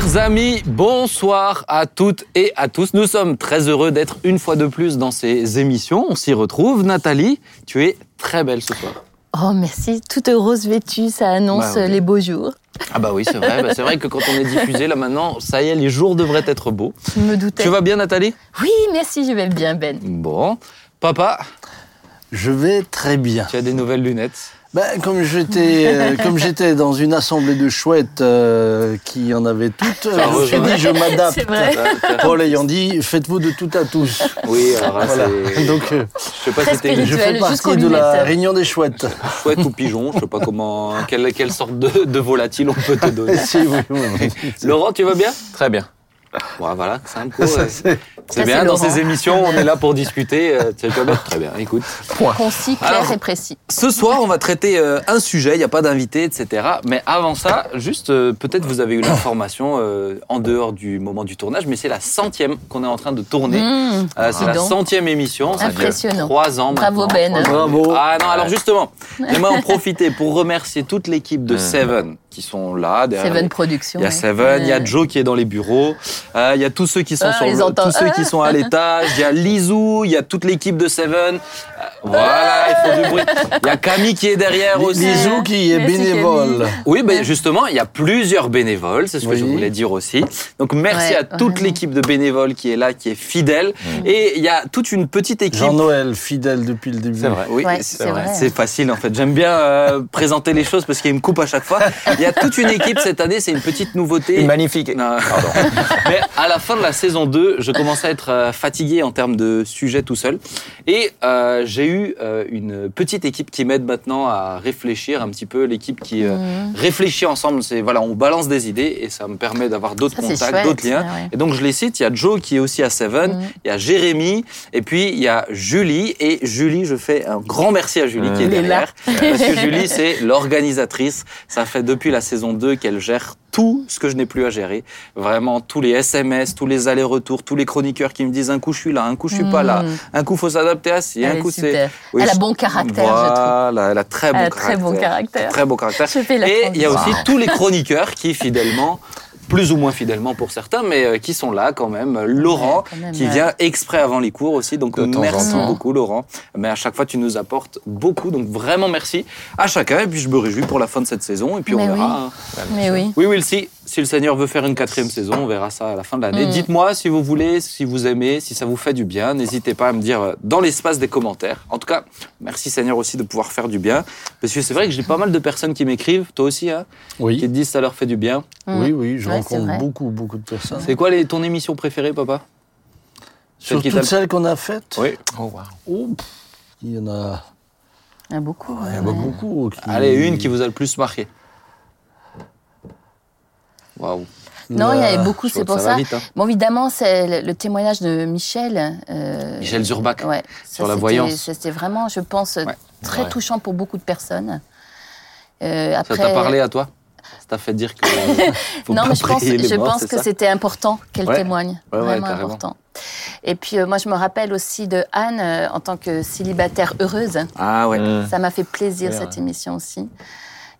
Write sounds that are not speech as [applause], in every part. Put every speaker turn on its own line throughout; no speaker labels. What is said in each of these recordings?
Chers amis, bonsoir à toutes et à tous. Nous sommes très heureux d'être une fois de plus dans ces émissions. On s'y retrouve. Nathalie, tu es très belle ce soir.
Oh merci, toute rose vêtue, ça annonce
Bah oui.
les beaux jours.
Ah bah oui, c'est vrai. Bah, c'est vrai que quand on est diffusé, là maintenant, ça y est, les jours devraient être beaux.
Je me doutais.
Tu vas bien Nathalie?
Oui, merci, je vais bien Ben.
Bon. Papa,
Je vais très bien.
tu as des nouvelles lunettes?
Ben, comme j'étais euh, [laughs] comme j'étais dans une assemblée de chouettes euh, qui en avait toutes, euh, je me suis dit je m'adapte. Paul ayant dit faites-vous de tout à tous.
Oui, alors là,
Voilà. Donc euh,
Je sais pas si
fais partie de la réunion des chouettes.
chouette ou pigeon. Je sais pas comment, quelle, quelle sorte de, de volatile on peut te donner. [laughs]
Si, oui, oui, oui.
Laurent, tu vas bien?
Très bien.
Bon, voilà, c'est un coup.
Ça,
ouais.
c'est-
bien, dans
Laurent.
ces émissions, on est là pour discuter. euh, [laughs] Très bien, écoute.
Concis, clair
Alors-
et précis.
Ce soir, on va traiter euh, un sujet, il n'y a pas d'invité, etc. Mais avant ça, juste, euh, peut-être vous avez eu l'information euh, en dehors du moment du tournage, mais c'est la centième qu'on est en train de tourner.
Mmh,
Euh, c'est la
donc.
centième émission. ça
Impressionnant.
Trois ans
Bravo,
maintenant.
Ben.
Bravo.
Ah non, alors justement, j'aimerais en [laughs] profiter pour remercier toute l'équipe de
Mmh.
Seven qui sont là. derrière
Seven Productions.
Il y a
ouais.
Seven, il y a. Joe qui est dans les bureaux, euh, il y a tous ceux qui sont
Ah,
sur le-
entend.
tous ceux qui sont à l'étage, il y a Lizou, il y a toute l'équipe de Seven. Euh, voilà, il faut du bruit. Il y a Camille qui est derrière aussi.
Lisou qui est
Merci,
bénévole.
Oui, ben justement, il y a plusieurs bénévoles, c'est ce que je voulais dire aussi. Donc merci
Ouais,
à toute l'équipe de bénévoles qui est là, qui est fidèle. Et il y a toute une petite équipe.
Jean-Noël, fidèle depuis le début.
C'est vrai.
Oui,
Ouais,
c'est
c'est vrai.
C'est facile en fait. J'aime bien euh, présenter les choses parce qu'il me coupe à chaque fois. [laughs] Il y a toute une équipe cette année, c'est une petite nouveauté.
Magnifique.
Non. [laughs] Mais à la fin de la saison 2, je commençais à être euh, fatigué en termes de sujet tout seul. Et euh, j'ai eu euh, une petite équipe qui m'aide maintenant à réfléchir un petit peu. L'équipe qui euh,
Mmh.
réfléchit ensemble. C'est voilà, on balance des idées et ça me permet d'avoir d'autres contacts, d'autres liens.
ouais, ouais.
Et donc je les cite. Il y a Joe qui est aussi à Seven.
Mmh.
Il y a Jérémy. Et puis il y a Julie. Et Julie, je fais un grand merci à Julie qui est
Mmh.
Est
derrière. Parce que Julie, c'est l'organisatrice. Ça fait depuis la saison 2 qu'elle gère tout ce que je n'ai plus à gérer. Vraiment, tous les SMS, tous les allers-retours, tous les chroniqueurs qui me disent un coup je suis là, un coup je suis pas là,
Mmh.
un coup faut s'adapter à ci, un
Elle
coup c'est. Oui,
Elle a bon caractère, je trouve.
Elle a très bon
Elle a
caractère.
très bon caractère.
Très bon caractère.
Je fais la
Et il y a aussi tous les chroniqueurs qui, fidèlement, plus ou moins fidèlement pour certains, mais euh, qui sont là quand même. Laurent,
quand même,
qui
ouais.
vient exprès avant les cours aussi. Donc merci
temps.
beaucoup, Laurent. Mais à chaque fois, tu nous apportes beaucoup. Donc vraiment merci à chacun. Et puis je me réjouis pour la fin de cette saison. Et puis on
oui.
verra. hein.
Mais oui.
Oui, Will, si, si le Seigneur veut faire une quatrième saison, on verra ça à la fin de l'année.
Mm.
Dites-moi si vous voulez, si vous aimez, si ça vous fait du bien. N'hésitez pas à me dire euh, dans l'espace des commentaires. En tout cas, merci Seigneur aussi de pouvoir faire du bien. Parce que c'est vrai que j'ai pas mal de personnes qui m'écrivent, toi aussi, hein, qui
Oui,
te disent ça leur fait du bien.
Mmh.
oui, oui, je
Ouais,
rencontre beaucoup, beaucoup de personnes.
C'est quoi les, ton émission préférée, papa?
Sur
Celle qui
toutes celles qu'on a faites,
Oui.
Oh, wow.
oh, pff, il y en a,
Il y en a beaucoup.
il y en a beaucoup. qui-
Allez, une qui vous a le plus marqué. Waouh.
Non, il y en avait
La-
beaucoup, c'est pour ça.
vite, hein.
Bon, évidemment, c'est le, le témoignage de Michel. euh,
Michel Zurbach.
Ouais,
Sur
ça,
la voyance.
C'était vraiment, je pense,
Ouais.
très
Ouais.
touchant pour beaucoup de personnes. Euh,
Ça t'a parlé à toi? Ça t'a fait dire que. [laughs] faut
non,
pas
mais je pense, je
morts,
que c'était important qu'elle
Ouais.
témoigne.
Ouais, ouais,
vraiment important. Et puis, euh, moi, je me rappelle aussi de Anne euh, en tant que célibataire heureuse.
Ah ouais.
Mmh.
Ça m'a fait plaisir, cette émission aussi.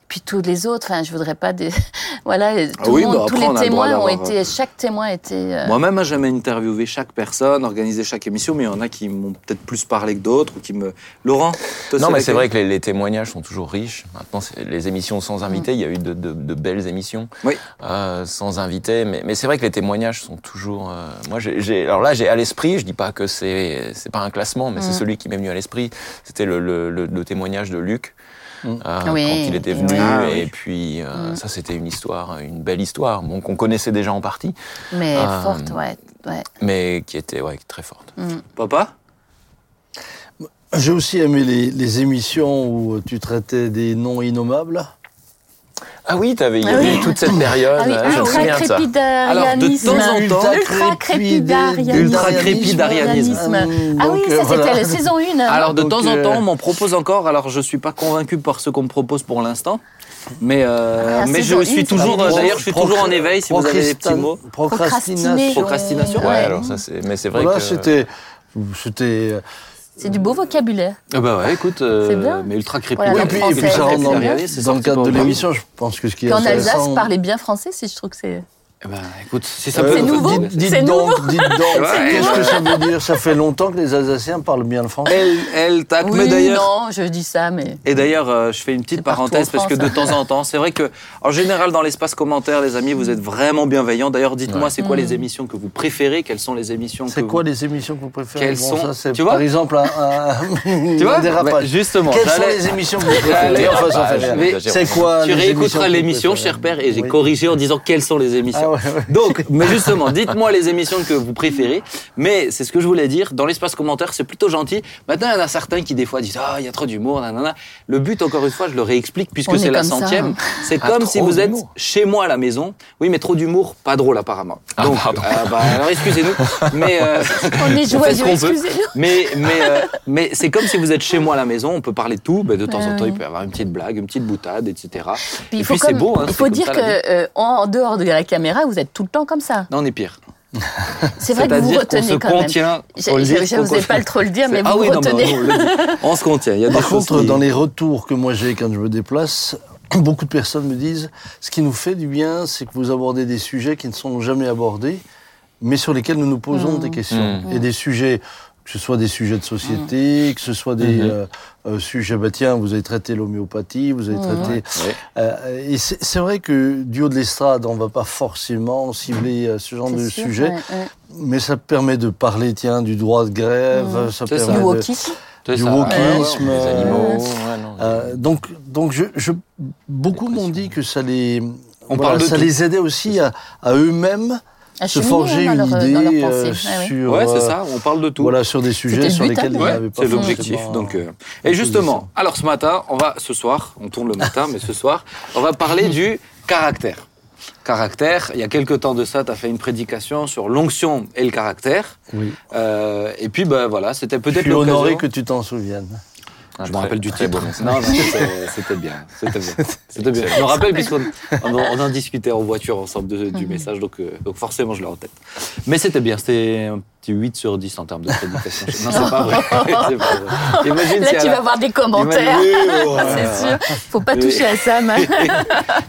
Et puis tous les autres, enfin, je voudrais pas des... [laughs] voilà, tout
Ah oui,
le monde,
bah
tous
après,
les
le
témoins ont été, chaque témoin a été. euh,
Moi-même, hein, j'ai jamais interviewé chaque personne, organisé chaque émission, mais il y en a qui m'ont peut-être plus parlé que d'autres ou qui me. Laurent, toi,
Non, mais c'est vrai que les, les témoignages sont toujours riches. Maintenant, les émissions sans invités, il y a eu de, de- de belles émissions
Oui.
euh, sans invités, mais, mais c'est vrai que les témoignages sont toujours. euh, moi, j'ai, alors là, j'ai à l'esprit. Je dis pas que c'est c'est pas un classement, mais c'est
Mm.
celui qui m'est venu à l'esprit. C'était le, le- le- le témoignage de Luc.
Mm.
euh,
Oui,
quand il était
et
venu,
oui.
Ah,
et puis euh,
Mm.
ça c'était une histoire, une belle histoire, bon, qu'on connaissait déjà en partie,
mais
Ah,
forte, ouais. ouais.
mais qui était ouais, très forte.
Mm.
Papa?
J'ai aussi aimé les, les émissions où tu traitais des noms innommables.
Ah oui, t'avais, il y
Ah
avait
oui.
eu toute cette période,
Ah oui,
ouais, je me souviens de ça.
Alors, de temps en temps-
Ultra-crépidarianisme.
Ultra-crépidarianisme.
Ah oui,
euh,
ça
voilà.
c'était la saison 1.
Alors, de
Donc,
temps en
euh,
temps, on m'en propose encore. Alors, je suis pas convaincu par ce qu'on me propose pour l'instant. Mais, euh,
Ah,
mais je suis
une,
toujours, euh, d'ailleurs, je suis toujours en éveil si vous avez des petits mots.
Procrastination.
Procrastination.
Ouais,
Ouais.
alors ça c'est, mais c'est vrai
Voilà,
que
c'était, c'était.
C'est du beau vocabulaire.
Ah bah ouais, écoute, euh,
C'est bien.
mais ultra crépide.
Voilà,
Oui,
la
et puis, ça rentre dans,
Crépidarianisme, c'est
dans le cadre de l'émission. Je pense que ce qui est
Puis en. Alsace, parler bien français, si je trouve que c'est.
Eh ben, écoute, si ça
Euh,
peut
C'est nouveau
Dites, dites
C'est
donc,
nouveau
dites donc,
Ouais,
qu'est-ce que ça veut dire? Ça fait longtemps que les Alsaciens parlent bien le français.
Elle, elle tac, mais d'ailleurs.
non, je dis ça, mais.
Et d'ailleurs, euh, je fais une petite parenthèse
en
parce que de temps en temps, c'est vrai que, en général, dans l'espace commentaire, les amis, vous êtes vraiment bienveillants. D'ailleurs, dites-moi,
Ouais.
c'est quoi
Mm.
les émissions que vous préférez? Quelles sont les émissions que
C'est quoi
vous...
les émissions que vous préférez?
Quelles
Bon,
sont-
ça, c'est
tu vois
Par exemple, un, un, [laughs]
Tu vois
un dérapage.
Mais Justement.
Quelles sont les émissions que vous [laughs] préférez? Enfin, ça fait
Ah,
C'est quoi
Tu
les émissions
réécouteras l'émission, cher père, et j'ai corrigé en disant quelles sont les émissions.
Ah ouais, ouais.
Donc, mais justement, dites-moi les émissions que vous préférez. Mais c'est ce que je voulais dire. Dans l'espace commentaire, c'est plutôt gentil. Maintenant, il y en a certains qui, des fois, disent Ah, il y a trop d'humour, nanana. Le but, encore une fois, je le réexplique, puisque
est
c'est la centième. C'est
Ah,
comme si vous êtes chez moi à la maison. Oui, mais trop d'humour, pas drôle, apparemment.
Ah,
Donc, euh, bah, alors, excusez-nous. Mais. euh, [laughs]
On est
on ce
excusez-nous.
Mais, mais, euh, mais c'est comme si vous êtes chez moi à la maison, on peut parler de tout, mais de temps en temps, il peut y avoir une petite blague, une petite boutade, etc.
Puis
Et
il faut,
puis c'est beau, hein,
il faut dire
ça, la vie.
que euh, en dehors de la caméra, vous êtes tout le temps comme ça.
Non, on est pire. [laughs]
C'est vrai que vous retenez quand même.
contient.
Je
faut faut
n'osais
qu'on-
pas le trop le dire, [laughs] mais
ah
vous
oui, non, mais
retenez.
on. On se contient. Il y a des
Par
choses
contre,
qui-
dans les retours que moi j'ai quand je me déplace, [clears throat] beaucoup de personnes me disent ce qui nous fait du bien, c'est que vous abordez des sujets qui ne sont jamais abordés, mais sur lesquels nous nous posons
Mmh.
des questions.
Mmh.
Et des sujets, que ce soit des sujets de société, que ce soit des
Mmh.
euh, euh, sujets, bah tiens, vous avez traité l'homéopathie, vous avez
Mmh.
traité.
Ouais.
Euh, et c'est c'est vrai que du haut de l'estrade, on ne va pas forcément cibler euh, ce genre
C'est
de
sûr,
sujet,
ouais, ouais.
mais ça permet de parler, tiens, du droit de grève, ça
C'est ça.
permet
Du
de-
wokisme.
C'est
du
ça.
wokisme,
Les animaux. ouais, non.
donc, donc je, je- beaucoup m'ont dit que ça les,
On
voilà,
parle de
ça
tout.
les aidait aussi à, à eux-mêmes se forger
hein, dans
une
leur-
idée euh, sur,
Ouais, c'est
euh,
ça. On parle de tout.
voilà, sur des sujets sur lesquels
hein,
ils
Ouais,
n'avaient pas
c'est l'objectif. Donc, euh, et justement, alors ce matin, on va ce soir, on tourne le matin, mais ce soir, on va parler du caractère. Caractère. Il y a quelques temps de ça, tu as fait une prédication sur l'onction et le caractère.
Oui.
Euh, et puis, ben voilà, c'était
Je
peut-être
suis honoré que tu t'en souviennes.
Un
Je me
très-
rappelle du titre. Non, non, [laughs] c'était bien. C'était bien. C'était bien. Je me rappelle puisqu'on on, en- on en discutait en voiture ensemble de- du message, donc, euh, donc forcément je l'ai en tête. Mais c'était bien. C'était un petit 8 sur 10 en termes de prédication. [laughs] Non, c'est pas vrai. [laughs] C'est pas vrai. Imagine
Là,
si
tu
la-
vas voir des commentaires.
Imagine-. [laughs]
C'est sûr. Faut pas toucher à ça. mais-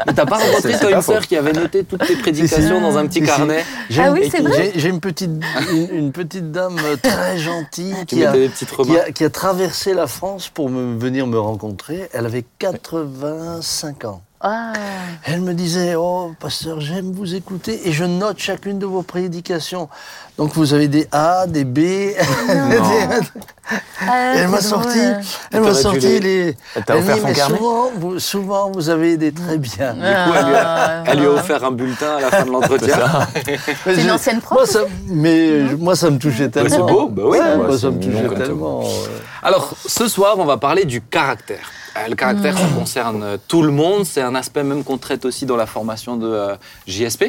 Mais t'as pas rencontré toi une sœur qui avait noté toutes tes prédications dans un petit carnet
J'ai
Ah
une-
oui, c'est vrai
J'ai une petite, une, une petite dame très gentille
qui
a, qui, qui traversé la France pour me, venir me rencontrer. Elle avait 85 ans.
Ah.
Elle me disait, oh, pasteur, j'aime vous écouter et je note chacune de vos prédications. Donc vous avez des A, des B. [laughs]
Ah, [laughs]
elle m'a sorti,
drôle.
elle m'a sorti
les-
les.
Elle t'a offert
dit,
son
mais
carnet
souvent vous, souvent, vous avez des très bien.
Du coup, elle lui a-
Ah,
Elle lui a
ah.
offert un bulletin à la fin de l'entretien.
C'est une ancienne prof
Moi, ça, mais moi, ça me touchait tellement.
c'est beau, bah oui.
Ouais,
Ouais,
moi, ça me touchait tellement. euh.
Alors, ce soir, on va parler du caractère. Euh, Le caractère, ça concerne euh, tout le monde. C'est un aspect même qu'on traite aussi dans la formation de euh, JSP.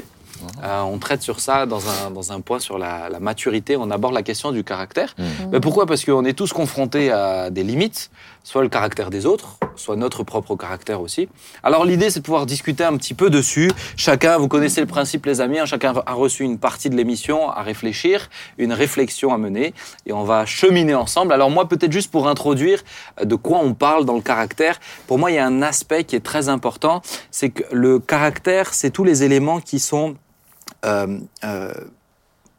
Euh, on traite sur ça dans un, dans un point sur la, la maturité. On aborde la question du caractère. Mais pourquoi? Parce qu'on est tous confrontés à des limites, soit le caractère des autres, soit notre propre caractère aussi. Alors l'idée, c'est de pouvoir discuter un petit peu dessus. Chacun, vous connaissez le principe, les amis, hein, chacun a reçu une partie de l'émission à réfléchir, une réflexion à mener, et on va cheminer ensemble. Alors moi, peut-être juste pour introduire euh, de quoi on parle dans le caractère, pour moi, il y a un aspect qui est très important, c'est que le caractère, c'est tous les éléments qui sont... euh, euh,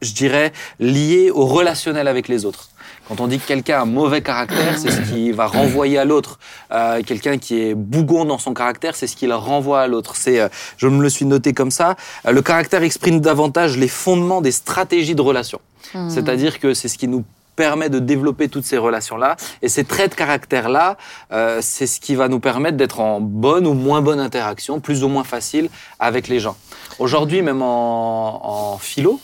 je dirais, lié au relationnel avec les autres. Quand on dit que quelqu'un a un mauvais caractère, c'est ce qui va renvoyer à l'autre. Euh, quelqu'un qui est bougon dans son caractère, c'est ce qu'il renvoie à l'autre. C'est, euh, je me le suis noté comme ça. Euh, le caractère exprime davantage les fondements des stratégies de relation. C'est-à-dire que c'est ce qui nous permet de développer toutes ces relations-là. Et ces traits de caractère-là, euh, c'est ce qui va nous permettre d'être en bonne ou moins bonne interaction, plus ou moins facile avec les gens. Aujourd'hui, même en, en philo,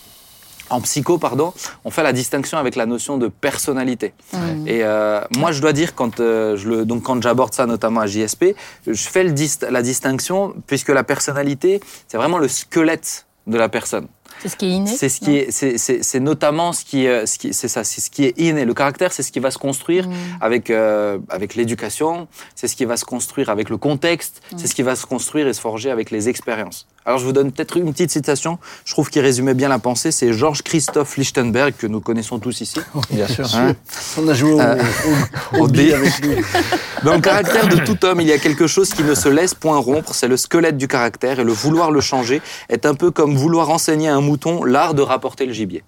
en psycho, pardon, on fait la distinction avec la notion de personnalité. Et euh, moi, je dois dire, quand, euh, je le, donc quand j'aborde ça, notamment à JSP, je fais le dist- la distinction, puisque la personnalité, c'est vraiment le squelette de la personne.
C'est ce qui est inné.
C'est ce qui est, c'est, notamment ce qui, euh, ce qui, c'est ça, c'est ce qui est inné. Le caractère, c'est ce qui va se construire avec euh, avec l'éducation. C'est ce qui va se construire avec le contexte. C'est ce qui va se construire et se forger avec les expériences. Alors je vous donne peut-être une petite citation, je trouve qu'il résumait bien la pensée, c'est Georges Christophe Lichtenberg, que nous connaissons tous ici. [laughs]
Bien sûr.
Hein
On a joué au,
Euh,
au,
dé.
avec lui. [laughs]
Dans le caractère de tout homme, il y a quelque chose qui ne se laisse point rompre, c'est le squelette du caractère, et le vouloir le changer est un peu comme vouloir enseigner à un mouton l'art de rapporter le gibier.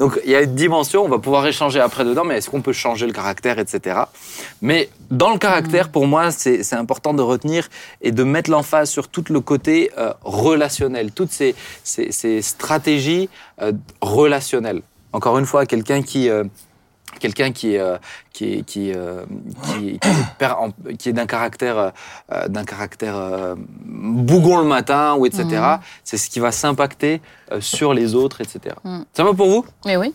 Donc il y a une dimension, on va pouvoir échanger après dedans, mais est-ce qu'on peut changer le caractère, etc. Mais dans le caractère, pour moi, c'est important de retenir et de mettre l'emphase sur tout le côté euh, relationnel, toutes ces stratégies euh, relationnelles. Encore une fois, quelqu'un qui... euh, Quelqu'un qui, euh, qui, est- qui, euh, qui, qui est per- en- qui est d'un caractère, euh, d'un caractère euh, bougon le matin ou etc.
Mhm.
C'est ce qui va s'impacter euh, sur les autres, etc.
Mhm.
Ça va pour vous?
Mais oui.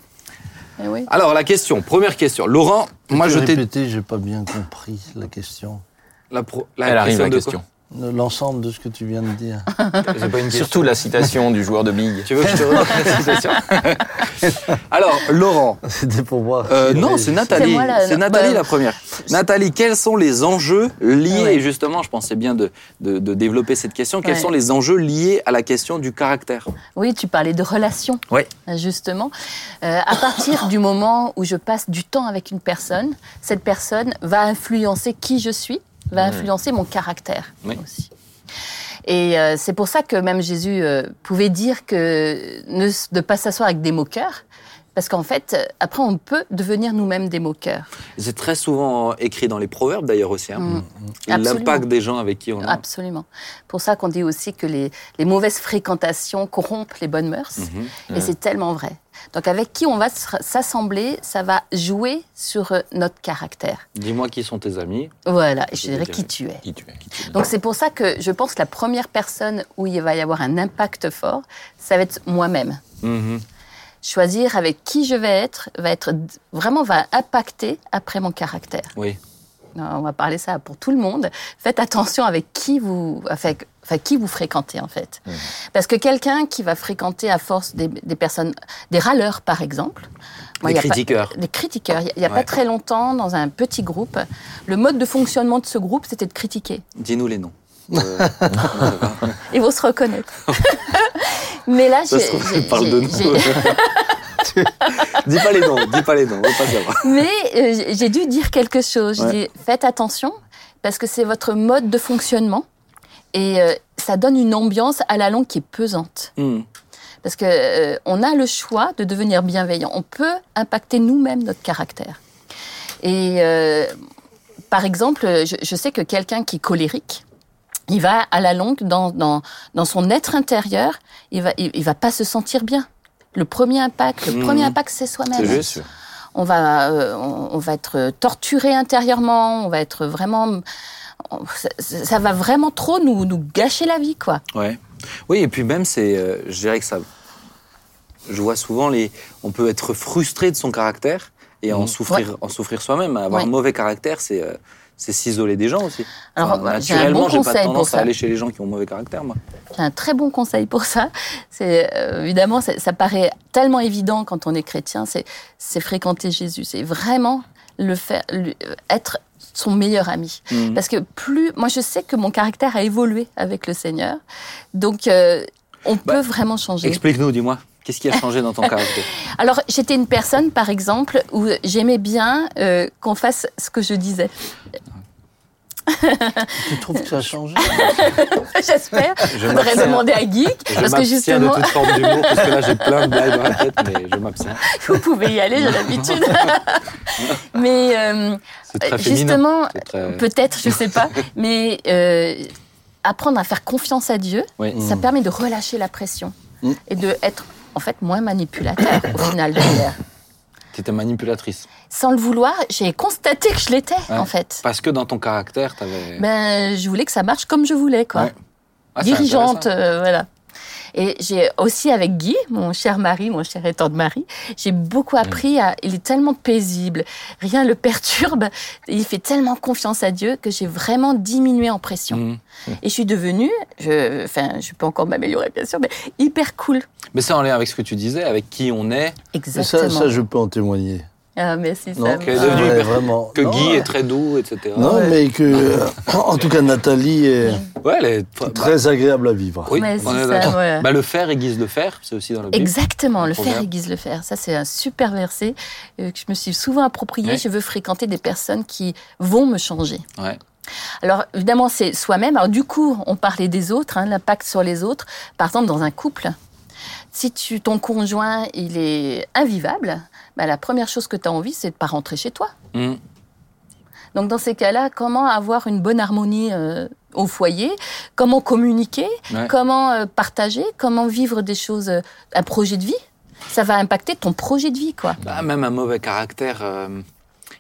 Mais oui.
Alors la question, première question. Laurent, moi je t'ai
répéter, j'ai pas bien compris la question.
la, pro- la
Elle arrive la question.
L'ensemble de ce que tu viens de dire. [laughs]
Pas une.
Surtout la citation du joueur de Big.
Tu veux que je te [laughs] redonne la citation [laughs] Alors Laurent,
C'était pour voir.
Euh, non, c'est Nathalie.
C'est moi,
Nathalie
bah,
la première. Nathalie, quels sont les enjeux liés,
Ah ouais.
et justement, je pensais bien de, de, de développer cette question, quels
Ouais.
sont les enjeux liés à la question du caractère
Oui, tu parlais de relations,
Ouais.
justement. Euh, à partir du moment où je passe du temps avec une personne, cette personne va influencer qui je suis, va influencer mon caractère
Oui.
aussi. Et euh, c'est pour ça que même Jésus euh, pouvait dire que ne de pas s'asseoir avec des moqueurs, parce qu'en fait, euh, après, on peut devenir nous-mêmes des moqueurs.
C'est très souvent écrit dans les proverbes d'ailleurs aussi. hein.
Mm. Absolument.
L'impact des gens avec qui on est.
Absolument. Pour ça qu'on dit aussi que les, les mauvaises fréquentations corrompent les bonnes mœurs.
Mhm.
Et c'est tellement vrai. Donc avec qui on va s'assembler, ça va jouer sur euh, notre caractère.
Dis-moi qui sont tes amis.
Voilà, et
Je
je dirais qui tu es.
Qui tu es, qui tu es.
Donc c'est pour ça que je pense que la première personne où il va y avoir un impact fort, ça va être moi-même.
Mhm.
Choisir avec qui je vais être va être vraiment va impacter après mon caractère.
Oui.
On va parler ça pour tout le monde. Faites attention avec qui vous, avec, enfin, qui vous fréquentez en fait.
Mmh.
Parce que quelqu'un qui va fréquenter à force des, des personnes, des râleurs par exemple,
Des
pas-
critiqueurs.
des critiqueurs. Il n'y a,
Ouais.
pas très longtemps, dans un petit groupe, le mode de fonctionnement de ce groupe, c'était de critiquer.
Dis-nous les noms. [laughs] Euh,
Ils vont se reconnaître. [laughs] Mais là, j'ai- j'ai-
tu parles de
j'ai-
nous.
j'ai- [laughs]
dis pas les noms, dis pas les noms, on va pas savoir.
Mais euh, j'ai dû dire quelque chose. Je
Ouais.
dis, faites attention, parce que c'est votre mode de fonctionnement. Et euh, ça donne une ambiance à la longue qui est pesante.
Hmm.
Parce que euh, on a le choix de devenir bienveillant. On peut impacter nous-mêmes notre caractère. Et euh, par exemple, je, je sais que quelqu'un qui est colérique, il va à la longue dans, dans, dans son être intérieur, il va, il, il va pas se sentir bien. Le premier impact, le
Mhm.
premier impact, c'est
C'est
soi-même
juste.
on va, euh, on, va être torturé intérieurement, on va être vraiment, ça, ça va vraiment trop nous, nous gâcher la vie, quoi.
Ouais. Oui, et puis même, c'est, euh, je dirais que ça. Je vois souvent les. On peut être frustré de son caractère et en
Mhm.
souffrir, en souffrir soi-même. Avoir
Ouais.
un mauvais caractère, c'est. euh, c'est s'isoler des gens aussi.
Alors,
Enfin, naturellement,
bon
j'ai pas
conseil pour
tendance à aller chez les gens qui ont mauvais caractère, moi.
J'ai un très bon conseil pour ça. C'est euh, évidemment, ça paraît tellement évident quand on est chrétien. C'est, fréquenter Jésus. C'est vraiment le faire, lui- euh, être son meilleur ami.
Mhm.
Parce que plus, moi, je sais que mon caractère a évolué avec le Seigneur. Donc, euh, on
Bah,
peut vraiment changer.
Explique-nous, dis-moi. Qu'est-ce qui a changé dans ton [laughs] caractère
Alors, j'étais une personne, par exemple, où j'aimais bien euh, qu'on fasse ce que je disais. [laughs]
Tu trouves que ça a changé? [laughs]
J'espère.
Je m'abstiens.
demander à Geek,
Je
parce que justement,
de toute forme d'humour, parce que là, j'ai plein de blagues dans la tête, mais je m'abstiens.
vous pouvez y aller, j'ai l'habitude. Mais euh,
très féminin.
justement,
très-
peut-être, je sais pas, [laughs] mais euh, apprendre à faire confiance à Dieu,
Oui.
ça permet de relâcher la pression
Mm.
et de être en fait moins manipulateur au final derrière.
Tu étais manipulatrice.
Sans le vouloir, j'ai constaté que je l'étais
Ouais.
en fait.
Parce que dans ton caractère, tu avais.
Ben, je voulais que ça marche comme je voulais, quoi.
Ouais. Ah,
Dirigeante, euh, voilà. Et j'ai aussi avec Guy, mon cher mari, mon cher étant de mari, j'ai beaucoup appris à. Il est tellement paisible, rien le perturbe. Il fait tellement confiance à Dieu que j'ai vraiment diminué en pression.
Mhm.
Et je suis devenue, je, enfin, je peux encore m'améliorer bien sûr, mais hyper cool.
Mais c'est en lien avec ce que tu disais, avec qui on est.
Exactement.
ça, ça, je peux en témoigner.
Ah,
est
Ah,
ouais,
hyper-
vraiment.
Que
Non,
Guy
ouais.
est très doux, etc.
Non,
Ouais.
mais que, en tout cas, Nathalie est
Ouais, elle est bah,
très agréable à vivre.
Oui, on est d'accord.
ouais.
Bah, le fer aiguise le fer, c'est aussi dans Bible.
Exactement, le
Proverbe.
fer aiguise le fer. Ça, c'est un super verset euh, que je me suis souvent approprié.
Ouais.
Je veux fréquenter des personnes qui vont me changer.
Ouais.
Alors, évidemment, c'est soi-même. Alors, du coup, on parlait des autres, hein, l'impact sur les autres. Par exemple, dans un couple, si tu, ton conjoint, il est invivable, bah, la première chose que tu as envie, c'est de pas rentrer chez toi.
Mm.
Donc, dans ces cas-là, comment avoir une bonne harmonie euh, au foyer? Comment communiquer?
Ouais.
Comment euh, partager? Comment vivre des choses, euh, un projet de vie? Ça va impacter ton projet de vie, quoi.
Bah, même un mauvais caractère.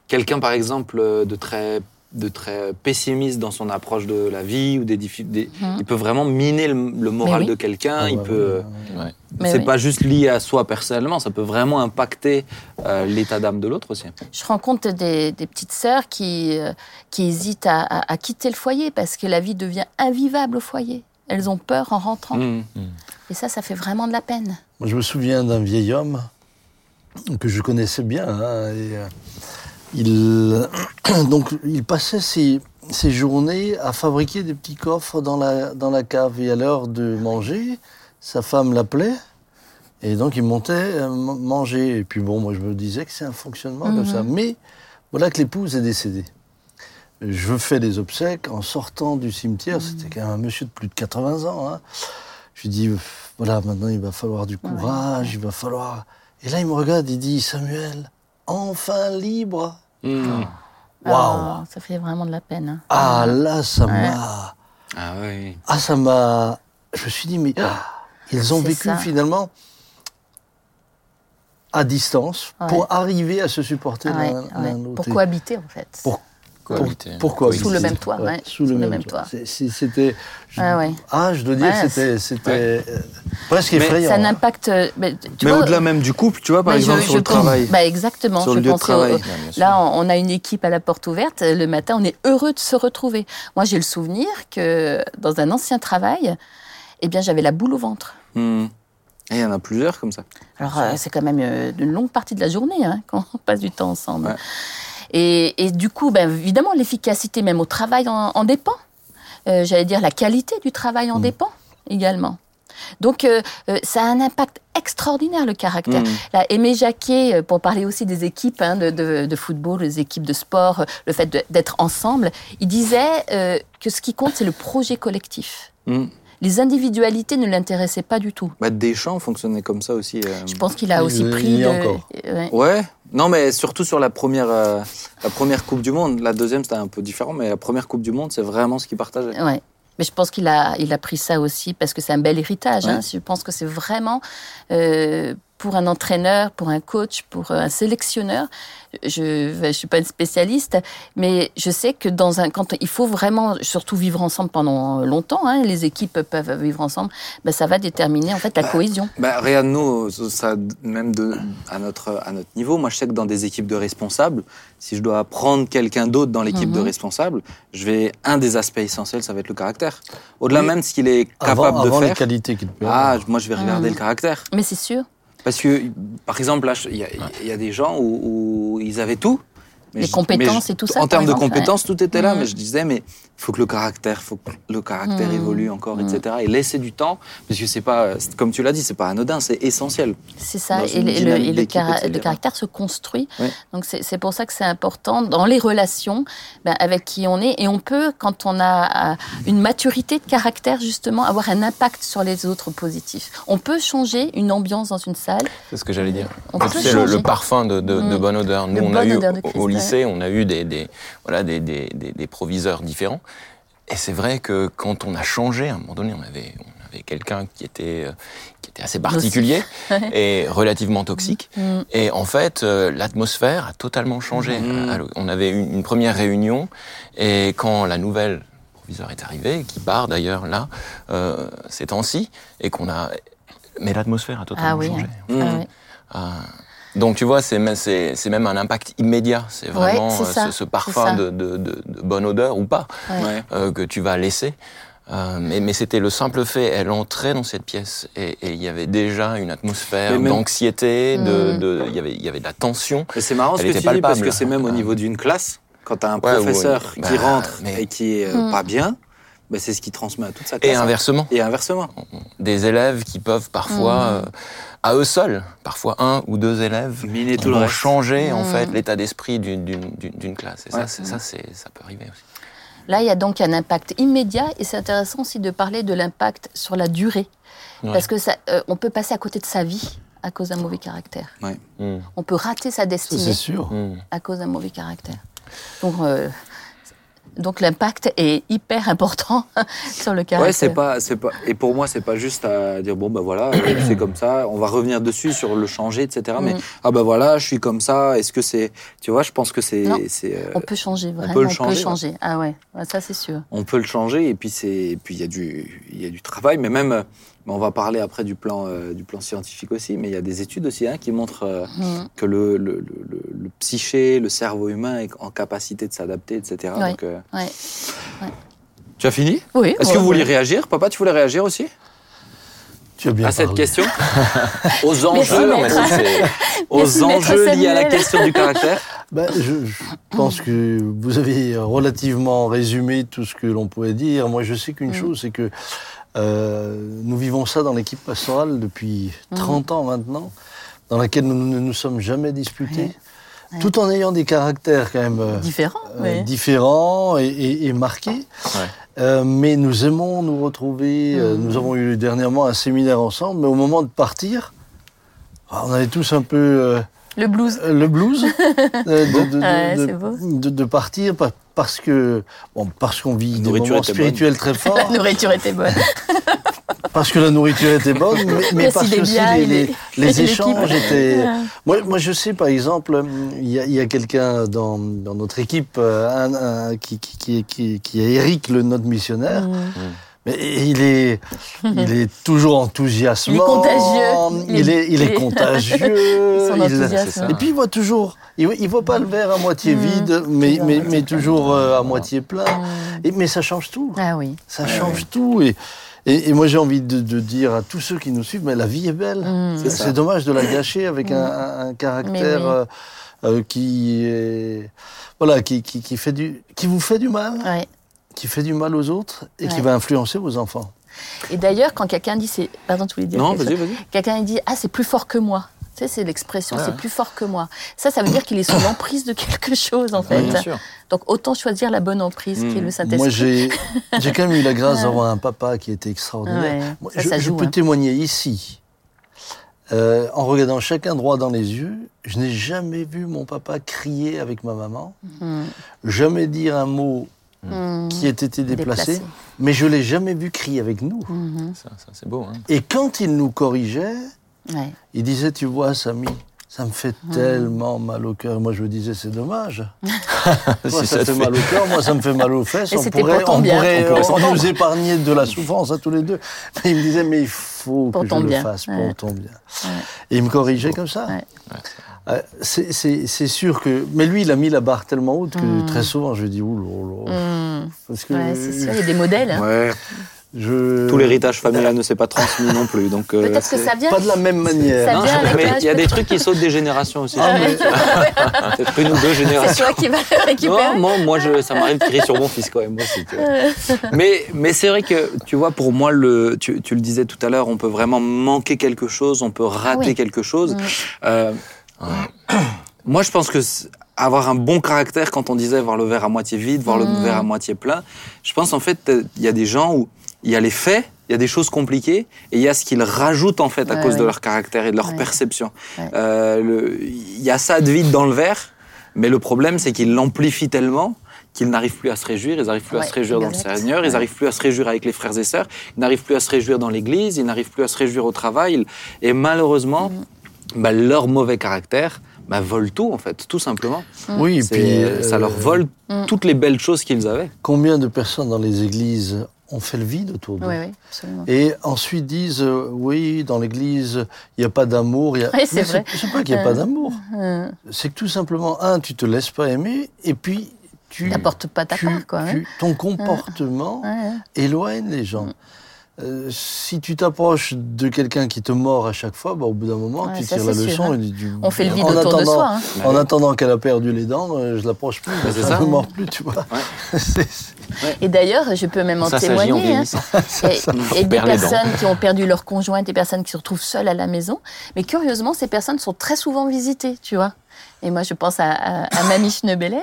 Quelqu'un, par exemple, de très, de très pessimiste dans son approche de la vie ou des difficultés,
Mhm.
il peut vraiment miner le, le moral
oui.
de quelqu'un.
Ah
il
bah,
peut.
ouais,
C'est
oui.
pas juste lié à soi personnellement, ça peut vraiment impacter euh, l'état d'âme de l'autre aussi.
Je rencontre des, des petites sœurs qui, euh, qui hésitent à, à- à quitter le foyer parce que la vie devient invivable au foyer. Elles ont peur en rentrant.
Mm.
Et ça, ça fait vraiment de la peine.
Moi, je me souviens d'un vieil homme que je connaissais bien. hein, et, euh, il, [clears throat] donc, il passait ses, ses journées à fabriquer des petits coffres dans la, dans la cave. Et à l'heure de manger, sa femme l'appelait. Et donc, il montait euh, manger. Et puis, bon, moi, je me disais que c'est un fonctionnement comme ça. Mais voilà que l'épouse est décédée. Je fais des obsèques. En sortant du cimetière, c'était quand même un monsieur de plus de 80 ans. hein. Je lui dis, voilà, maintenant il va falloir du courage, il va falloir. Et là, il me regarde, il dit, Samuel, enfin libre.
Mm.
Waouh.
Ah, ça fait vraiment de la peine. hein.
Ah là, ça
Ouais.
m'a.
Ah oui.
Ah, ça m'a. Je me suis dit, mais ah, ils ont vécu
ça.
finalement à distance
Ouais.
pour arriver à se supporter
Ouais,
l'un l'autre.
Pour cohabiter, en fait.
Pour-
Cohabiter.
Pour- pourquoi
Sous le même toit, ouais.
Sous le même, toit. C'était.
Ah ouais.
Ah, je dois dire,
Ouais,
c'était euh, presque
Mais
effrayant.
Ça
hein.
impact. euh, mais
Mais au-delà même du couple, tu vois, par exemple,
je-
sur
je
le
pense-
travail.
Bah exactement.
Sur
je
le lieu de
pensais au-
travail.
Sûr.
Là, on a une équipe à la porte ouverte. Le matin, on est heureux de se retrouver. Moi, j'ai le souvenir que dans un ancien travail, eh bien, j'avais la boule au ventre.
Mm. Et il y en a plusieurs comme ça.
Alors, euh, c'est quand même euh, une longue partie de la journée hein, [laughs] quand on passe du temps ensemble.
Ouais.
Et, et du coup, ben, évidemment, l'efficacité même au travail en, en dépend. Euh, J'allais dire la qualité du travail en
Mm.
dépend également. Donc, euh, euh, ça a un impact extraordinaire, le caractère.
Mm.
Là, Aimé Jacquet, pour parler aussi des équipes hein, de, de- de football, des équipes de sport, le fait d'être ensemble, il disait euh, que ce qui compte, c'est le projet collectif.
Mm.
Les individualités ne l'intéressaient pas du tout.
Bah, Deschamps fonctionnait comme ça aussi. euh.
Je pense qu'il a
Il-
aussi
il
pris
y
de...
a encore.
Ouais.
Ouais. Non, mais surtout sur la première, euh, la première Coupe du Monde. La deuxième, c'était un peu différent, mais la première Coupe du Monde, c'est vraiment ce qu'il partageait.
Ouais. Mais je pense qu'il a, il a pris ça aussi parce que c'est un bel héritage. hein. Je pense que c'est vraiment euh, pour un entraîneur, pour un coach, pour un sélectionneur. Je ne suis pas une spécialiste, mais je sais que dans un, quand il faut vraiment, surtout vivre ensemble pendant longtemps, hein, les équipes peuvent vivre ensemble, ben ça va déterminer en fait la cohésion.
Bah, regarde, nous, ça, même de, à, notre, à notre niveau, moi je sais que dans des équipes de responsables, si je dois prendre quelqu'un d'autre dans l'équipe de
Mhm.
responsables, je vais, un des aspects essentiels, ça va être le caractère. Au-delà
Oui.
même de ce qu'il est
Avant,
capable
avant
de
les
faire.
qualités qu'il peut
Ah,
avoir.
moi je vais regarder
Mhm.
le caractère.
Mais c'est sûr.
Parce que, par exemple, là, il y, a- des gens où ils avaient tout. Mais
Les
je-
compétences et tout ça,
En termes de compétences, tout était là, mais je disais, mais il faut que le caractère, faut que le caractère
Mhm.
évolue encore,
Mhm.
etc. Et laisser du temps, parce que c'est pas, c'est- comme tu l'as dit, c'est pas anodin, c'est essentiel.
C'est ça, et, le, et cara- caractère se construit.
Oui.
Donc c'est c'est pour ça que c'est important dans les relations ben, avec qui on est. Et on peut, quand on a une maturité de caractère, justement, avoir un impact sur les autres positifs. On peut changer une ambiance dans une salle.
C'est ce que j'allais dire.
On
sais, le,
changer.
le parfum de, de- de
Mm.
bonne odeur. Nous, on a
bonne
eu
odeur de
au-. Lycée, on a eu des, des- voilà, des, des, des- des proviseurs différents. Et c'est vrai que quand on a changé, à un moment donné, on avait, on avait quelqu'un qui était, euh, qui était assez particulier [laughs] et relativement toxique.
Mm.
Et en fait, euh, l'atmosphère a totalement changé. Alors, On avait une, une première réunion et quand la nouvelle proviseure est arrivée, qui part d'ailleurs là, euh, ces temps-ci, et qu'on a... Mais l'atmosphère a totalement
Ah oui,
changé.
Mm.
Ah ouais.
Ah. Donc tu vois, c'est même, c'est, c'est même un impact immédiat. C'est vraiment
c'est
euh,
ça,
ce, ce parfum de, de, de, de bonne odeur ou pas
Ouais.
Euh, que tu vas laisser. Euh, mais mais c'était le simple fait, elle entrait dans cette pièce et et il y avait déjà une atmosphère
même-
d'anxiété, de,
Mm.
de, il y avait, il y avait de la tension.
Mais c'est marrant ce
Elle
que
était
tu dis parce que c'est même au niveau d'une classe, quand tu as un
Ouais, ou-
professeur qui
bah,
rentre
mais-
et qui est euh,
Hmm.
pas bien, bah, c'est ce qui transmet à toute sa classe.
Et inversement,
Et inversement.
des élèves qui peuvent parfois,
Mm.
euh, à eux seuls, parfois un ou deux élèves,
Miner
qui
tout le
vont
reste.
changer en
Mm.
fait l'état d'esprit d'une- classe. Et
Ouais.
ça, ça, peut arriver aussi.
Là, il y a donc un impact immédiat et c'est intéressant aussi de parler de l'impact sur la durée.
Ouais.
Parce que ça, euh, on peut passer à côté de sa vie à cause d'un mauvais caractère.
Mm.
On peut rater sa destinée
sûr.
À cause d'un mauvais caractère. Donc, euh, donc l'impact est hyper important [laughs] sur le caractère.
Ouais, c'est pas, c'est pas. Et pour moi, c'est pas juste à dire bon bah voilà, [clears throat] c'est comme ça. On va revenir dessus sur le changer, etc. Mais
Mm.
ah bah voilà, je suis comme ça. Est-ce que c'est, tu vois, je pense que c'est, euh,
On peut changer, vraiment.
peut le
On
changer,
peut changer. Ah ouais, ça c'est sûr.
on peut le changer. Et puis c'est, et puis il y a du, il y a du travail. Mais même, on va parler après du plan, euh, du plan scientifique aussi. Mais il y a des études aussi hein, qui montrent euh,
Mm.
que le, le, le, le- le psyché, le cerveau humain est en capacité de s'adapter, etc.
Ouais.
Donc, euh,
Ouais.
tu as fini?
Oui.
Est-ce
ouais,
que vous vouliez
ouais.
réagir, papa Tu voulais réagir aussi?
Tu as bien
à cette question? [laughs] Aux enjeux,
mais [laughs]
aux liés à la question du caractère. [laughs]
Ben, je, je pense que vous avez relativement résumé tout ce que l'on pouvait dire. Moi, je sais qu'une
Mm.
chose, c'est que euh, nous vivons ça dans l'équipe pastorale depuis
Mm.
30 ans maintenant, dans laquelle nous ne nous sommes jamais disputés, tout en ayant des caractères quand même euh,
Différent.
euh,
oui.
différents et, et- et marqués. Euh, mais nous aimons nous retrouver. euh,
Mm.
nous avons eu dernièrement un séminaire ensemble, mais au moment de partir, ah, on avait tous un peu euh,
Le blues.
euh, le blues euh, de, de- de- [laughs]
Ouais,
de-
c'est beau.
de- de partir pa- parce que bon, parce qu'on vit des
nourriture
moments spirituels très forts,
La [laughs] nourriture était bonne. [laughs]
parce que la nourriture était bonne, mais, mais parce que aussi les, échanges étaient. Moi, moi, je sais, par exemple, il y a, il y a quelqu'un dans, dans notre équipe euh, un- un- qui, qui, qui, qui- qui est Eric, le notre missionnaire.
Mm.
Mais il est, il est [laughs] toujours enthousiasmant.
Il est contagieux.
Il
Il est-
il est contagieux. [laughs] Il- et puis il voit toujours, il, il voit pas le verre à moitié
Mmh,
vide, mais,
toujours à
mais,
plein.
toujours euh, à moitié plein.
Mm.
Et, mais ça change tout.
Ah oui.
Ça change tout. Et, et, et moi j'ai envie de, de dire à tous ceux qui nous suivent, mais la vie est belle.
Mm.
C'est
dommage de la gâcher avec un, un- un caractère
oui.
euh, euh, qui est, voilà, qui, qui, qui fait du, qui vous fait du mal,
Ouais.
Qui fait du mal aux autres et qui va influencer vos enfants.
Et d'ailleurs, quand quelqu'un dit c'est. Pardon, tu voulais dire
Non, vas-y, vas-y.
Quelqu'un dit Ah, c'est plus fort que moi. Tu sais, c'est l'expression,
Ouais,
c'est
ouais.
plus fort que moi. Ça, ça veut dire qu'il est sous l'emprise de quelque chose, en fait.
Bien sûr.
Donc, autant choisir la bonne emprise qui est le
Mm.
Saint-Esprit.
Moi j'ai, j'ai quand même eu la grâce [laughs] d'avoir un papa qui était extraordinaire. Moi,
ça,
je,
ça
je
joue,
peux
hein.
témoigner ici, euh, en regardant chacun droit dans les yeux, je n'ai jamais vu mon papa crier avec ma maman,
Mm.
jamais dire un mot
Mm.
qui ait été déplacé,
Déplacé.
mais je l'ai jamais vu crier avec nous.
Mhm.
Ça, ça, c'est beau. Hein.
Et quand il nous corrigeait,
Ouais.
il disait, tu vois, Samy, ça me fait
Mm.
tellement mal au cœur. Moi, je me disais, c'est dommage. Toi, [laughs]
Si
ça,
ça
te fait
fait-
mal au cœur, moi, ça me fait mal aux [laughs] fesses.
Et
On pourrait, on
bien.
pourrait,
On pourrait
on
s'entendre.
nous épargner de la souffrance à tous les deux. Mais il me disait, mais il faut
Pour
que je le fasse pour ton bien.
Ouais.
Et il me corrigeait comme ça. Euh, c'est- C'est c'est sûr que. Mais lui, il a mis la barre tellement haute que
Mm.
très souvent, je dis, ouh là là.
Mm.
Parce que
Ouais, c'est sûr, il y a des modèles. hein.
Ouais.
je.
Tout l'héritage familial ne s'est pas transmis non plus. Donc, euh,
Peut-être que
c'est-
ça vient.
Pas de la même manière.
Ça
Non,
vient avec
mais il y a des trucs qui sautent des générations aussi.
Ah, mais- [laughs]
Peut-être une ou deux
C'est
générations.
toi qui vas le récupérer.
Non, moi, moi je, ça m'arrive de crier sur mon fils quand même. Moi aussi, mais mais c'est vrai que, tu vois, pour moi, le, tu, tu le disais tout à l'heure, on peut vraiment manquer quelque chose, on peut rater
Oui.
quelque chose.
Mm.
Euh, [clears throat] moi, je pense que avoir un bon caractère, quand on disait voir le verre à moitié vide, voir
Mm.
le verre à moitié plein, je pense en fait, il y a des gens où il y a les faits, il y a des choses compliquées, et il y a ce qu'ils rajoutent en fait à
Ouais,
cause de leur caractère et de leur
Ouais.
perception. Euh, Il y a ça de vide dans le verre, mais le problème c'est qu'ils l'amplifient tellement qu'ils n'arrivent plus à se réjouir, ils n'arrivent plus à se réjouir dans le. Seigneur, ils n'arrivent plus à se réjouir avec les frères et sœurs, ils n'arrivent plus à se réjouir dans l'église, ils n'arrivent plus à se réjouir au travail, et malheureusement,
Mm.
Bah, leur mauvais caractère bah, vole tout en fait, tout simplement.
Oui, et puis.
ça leur
euh,
vole
Mm.
toutes les belles choses qu'ils avaient.
Combien de personnes dans les églises ont fait le vide autour d'eux
Oui, oui, absolument.
Et ensuite disent euh, oui, dans l'Église, il n'y a pas d'amour. a-
Oui, c'est vrai.
C'est pas qu'il n'y a pas
Euh.
d'amour.
Mm.
C'est que tout simplement, un, tu te laisses pas aimer, et puis tu,
N'apporte pas ta
tu-
part, quoi. hein.
tu- ton comportement éloigne les gens. Euh, si tu t'approches de quelqu'un qui te mord à chaque fois, bah, au bout d'un moment,
Ouais,
tu tires la
sûr,
leçon.
hein.
et tu-
On fait le vide
en
autour de
attendant-
soi. hein.
En attendant qu'elle a perdu les dents, euh, je l'approche plus.
Bah,
ça ne me mord plus, tu vois. [laughs] C'est-
Et d'ailleurs, je peux même en
Ça s'agit en
témoigner. hein. Et, [laughs] et des personnes qui ont perdu leur conjoint, des personnes qui se retrouvent seules à la maison. Mais curieusement, ces personnes sont très souvent visitées, tu vois. Et moi, je pense à, à, à Mamie Schneebelen.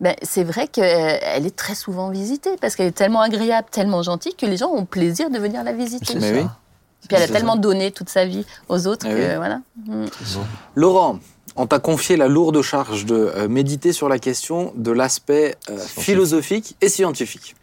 Ben, c'est vrai qu'elle est très souvent visitée parce qu'elle est tellement agréable, tellement gentille que les gens ont plaisir de venir la visiter.
Mais oui.
Puis elle a tellement
ça.
donné toute sa vie aux autres
Eh
que
oui.
voilà. Mm.
Laurent, on t'a confié la lourde charge de euh, méditer sur la question de l'aspect euh, philosophique et scientifique.